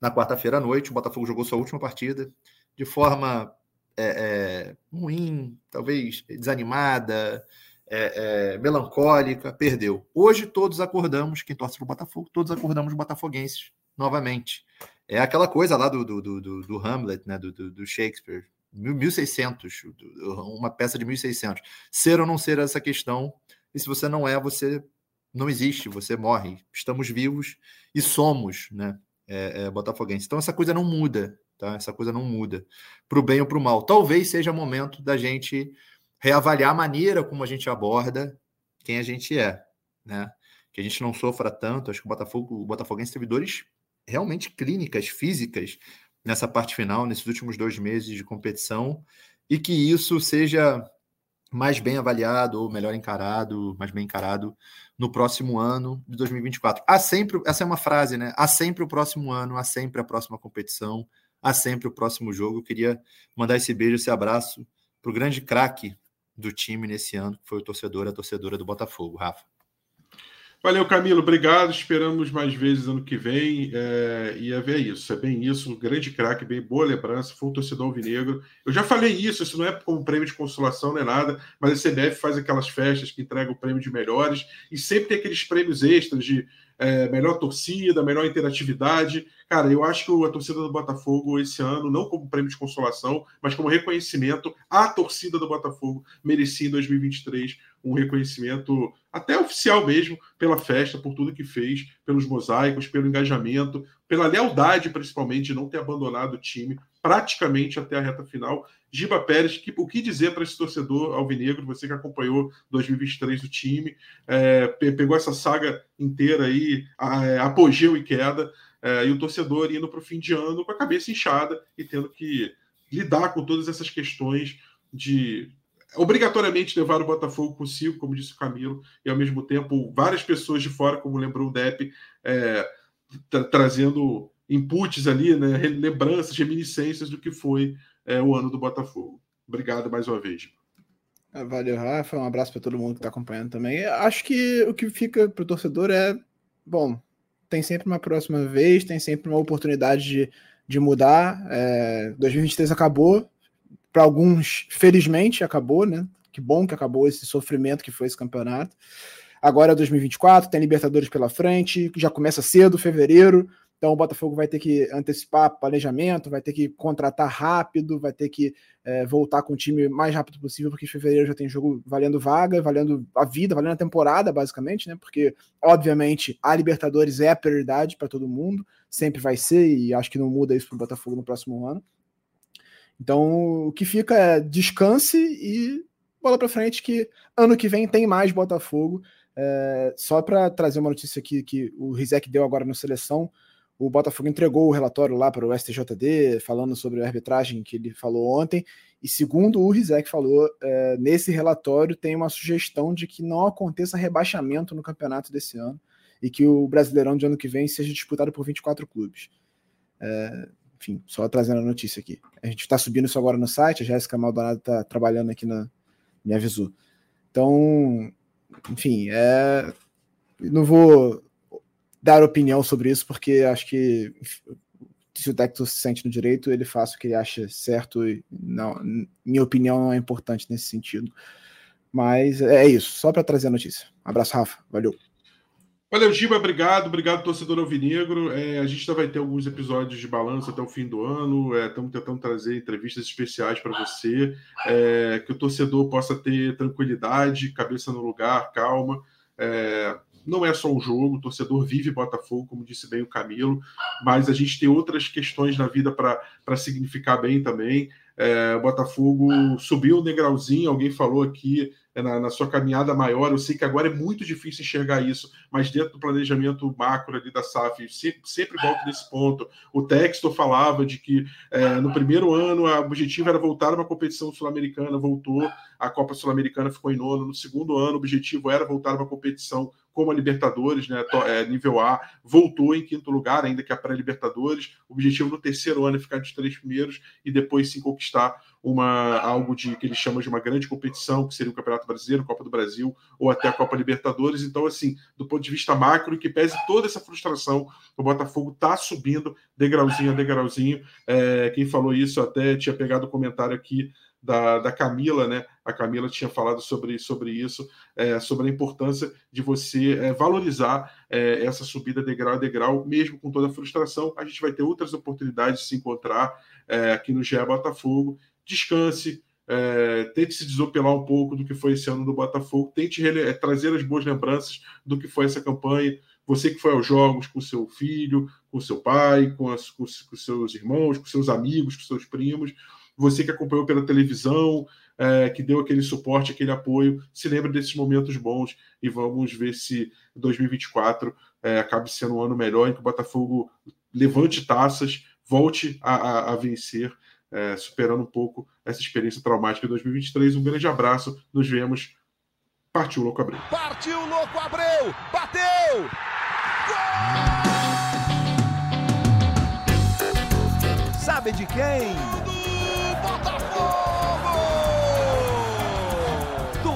[SPEAKER 5] na quarta-feira à noite, o Botafogo jogou sua última partida de forma é, é, ruim, talvez desanimada, é, é melancólica, perdeu. Hoje todos acordamos, quem torce para o Botafogo, todos acordamos botafoguenses novamente. É aquela coisa lá do, do, do, do Hamlet, né? do, do, Shakespeare, 1600, uma peça de 1600. Ser ou não ser essa questão, e se você não é, você não existe, você morre. Estamos vivos e somos, né? É, é, botafoguense. Então essa coisa não muda, tá? Essa coisa não muda para o bem ou para o mal. Talvez seja momento da gente reavaliar a maneira como a gente aborda quem a gente é, né? Que a gente não sofra tanto. Acho que o Botafogo, o Botafoguense teve dores realmente clínicas, físicas, nessa parte final, nesses últimos dois meses de competição, e que isso seja mais bem avaliado ou melhor encarado, mais bem encarado no próximo ano de 2024. Há sempre, essa é uma frase, né? Há sempre o próximo ano, há sempre a próxima competição, há sempre o próximo jogo. Eu queria mandar esse beijo, esse abraço para o grande craque do time nesse ano, que foi o torcedor, a torcedora do Botafogo, Rafa.
[SPEAKER 2] Valeu, Camilo. Obrigado. Esperamos mais vezes ano que vem. É, e é ver isso. É bem isso. Um grande craque, bem boa lembrança. Foi um torcedor alvinegro. Eu já falei isso. Isso não é como prêmio de consolação, nem nada. Mas a CBF faz aquelas festas que entregam o prêmio de melhores. E sempre tem aqueles prêmios extras de é, melhor torcida, melhor interatividade. Cara, eu acho que a torcida do Botafogo esse ano, não como prêmio de consolação, mas como reconhecimento à torcida do Botafogo, merecia em 2023 um reconhecimento até oficial mesmo pela festa, por tudo que fez, pelos mosaicos, pelo engajamento, pela lealdade, principalmente, de não ter abandonado o time praticamente até a reta final. Giba Pérez, que, o que dizer para esse torcedor alvinegro, você que acompanhou 2023 do time, é, pegou essa saga inteira aí, é, apogeu e queda, é, e o torcedor indo para o fim de ano com a cabeça inchada e tendo que lidar com todas essas questões de obrigatoriamente levar o Botafogo consigo, como disse o Camilo, e ao mesmo tempo várias pessoas de fora, como lembrou o Depp, é, tra trazendo inputs ali, né, lembranças, reminiscências do que foi é, o ano do Botafogo. Obrigado mais uma vez.
[SPEAKER 3] Ah, valeu, Rafa. Um abraço para todo mundo que está acompanhando também. Acho que o que fica para o torcedor é, bom, tem sempre uma próxima vez, tem sempre uma oportunidade de, de mudar. É, 2023 acabou, para alguns, felizmente, acabou, né? Que bom que acabou esse sofrimento que foi esse campeonato. Agora é 2024, tem Libertadores pela frente, já começa cedo, fevereiro. Então o Botafogo vai ter que antecipar planejamento, vai ter que contratar rápido, vai ter que é, voltar com o time mais rápido possível, porque em fevereiro já tem jogo valendo vaga, valendo a vida, valendo a temporada, basicamente, né? Porque, obviamente, a Libertadores é a prioridade para todo mundo, sempre vai ser, e acho que não muda isso para o Botafogo no próximo ano. Então, o que fica é descanse e bola para frente, que ano que vem tem mais Botafogo. É, só para trazer uma notícia aqui que o Rizek deu agora na seleção, o Botafogo entregou o relatório lá para o STJD, falando sobre a arbitragem que ele falou ontem, E segundo o Rizek falou, é, nesse relatório tem uma sugestão de que não aconteça rebaixamento no campeonato desse ano e que o Brasileirão de ano que vem seja disputado por 24 clubes. É, enfim, só trazendo a notícia aqui. A gente está subindo isso agora no site, a Jéssica Maldonado está trabalhando aqui na. me avisou. Então, enfim, é, não vou dar opinião sobre isso, porque acho que se o técnico se sente no direito, ele faz o que ele acha certo e não, minha opinião não é importante nesse sentido. Mas é isso, só para trazer a notícia. Um abraço, Rafa. Valeu.
[SPEAKER 2] Valeu, Giba, obrigado. Obrigado, torcedor alvinegro. É, a gente ainda vai ter alguns episódios de balanço até o fim do ano. Estamos é, tentando trazer entrevistas especiais para você, é, que o torcedor possa ter tranquilidade, cabeça no lugar, calma. É, não é só o jogo, o torcedor vive Botafogo, como disse bem o Camilo, mas a gente tem outras questões na vida para significar bem também. É, o Botafogo subiu o degrauzinho, alguém falou aqui é, na, na, sua caminhada maior. Eu sei que agora é muito difícil enxergar isso, mas dentro do planejamento macro ali da SAF, sempre, sempre volto nesse ponto. O texto falava de que é, no primeiro ano o objetivo era voltar a uma competição sul-americana, voltou, a Copa Sul-Americana ficou em nono. No segundo ano, o objetivo era voltar a uma competição como a Libertadores, né, é, nível A, voltou em quinto lugar, ainda que a pré-Libertadores. O objetivo no terceiro ano é ficar dos três primeiros e depois sim conquistar uma, algo de que eles chamam de uma grande competição, que seria o Campeonato Brasileiro, Copa do Brasil ou até a Copa Libertadores. Então, assim, do ponto de vista macro, que pese toda essa frustração, o Botafogo está subindo degrauzinho a degrauzinho. É, quem falou isso até tinha pegado o comentário aqui da, da Camila, né? A Camila tinha falado sobre, sobre isso, é, sobre a importância de você é, valorizar é, essa subida degrau a degrau, mesmo com toda a frustração. A gente vai ter outras oportunidades de se encontrar é, aqui no GE Botafogo. Descanse, é, tente se desopilar um pouco do que foi esse ano do Botafogo, tente é, trazer as boas lembranças do que foi essa campanha. Você que foi aos jogos com seu filho, com seu pai, com, as, com, com seus irmãos, com seus amigos, com seus primos você que acompanhou pela televisão, é, que deu aquele suporte, aquele apoio, se lembre desses momentos bons e vamos ver se 2024 é, acabe sendo um ano melhor em que o Botafogo levante taças, volte a, a, a vencer, é, superando um pouco essa experiência traumática de 2023. Um grande abraço, nos vemos. Partiu Louco Abreu.
[SPEAKER 6] Partiu Louco Abreu! Bateu! Gol! Sabe de quem?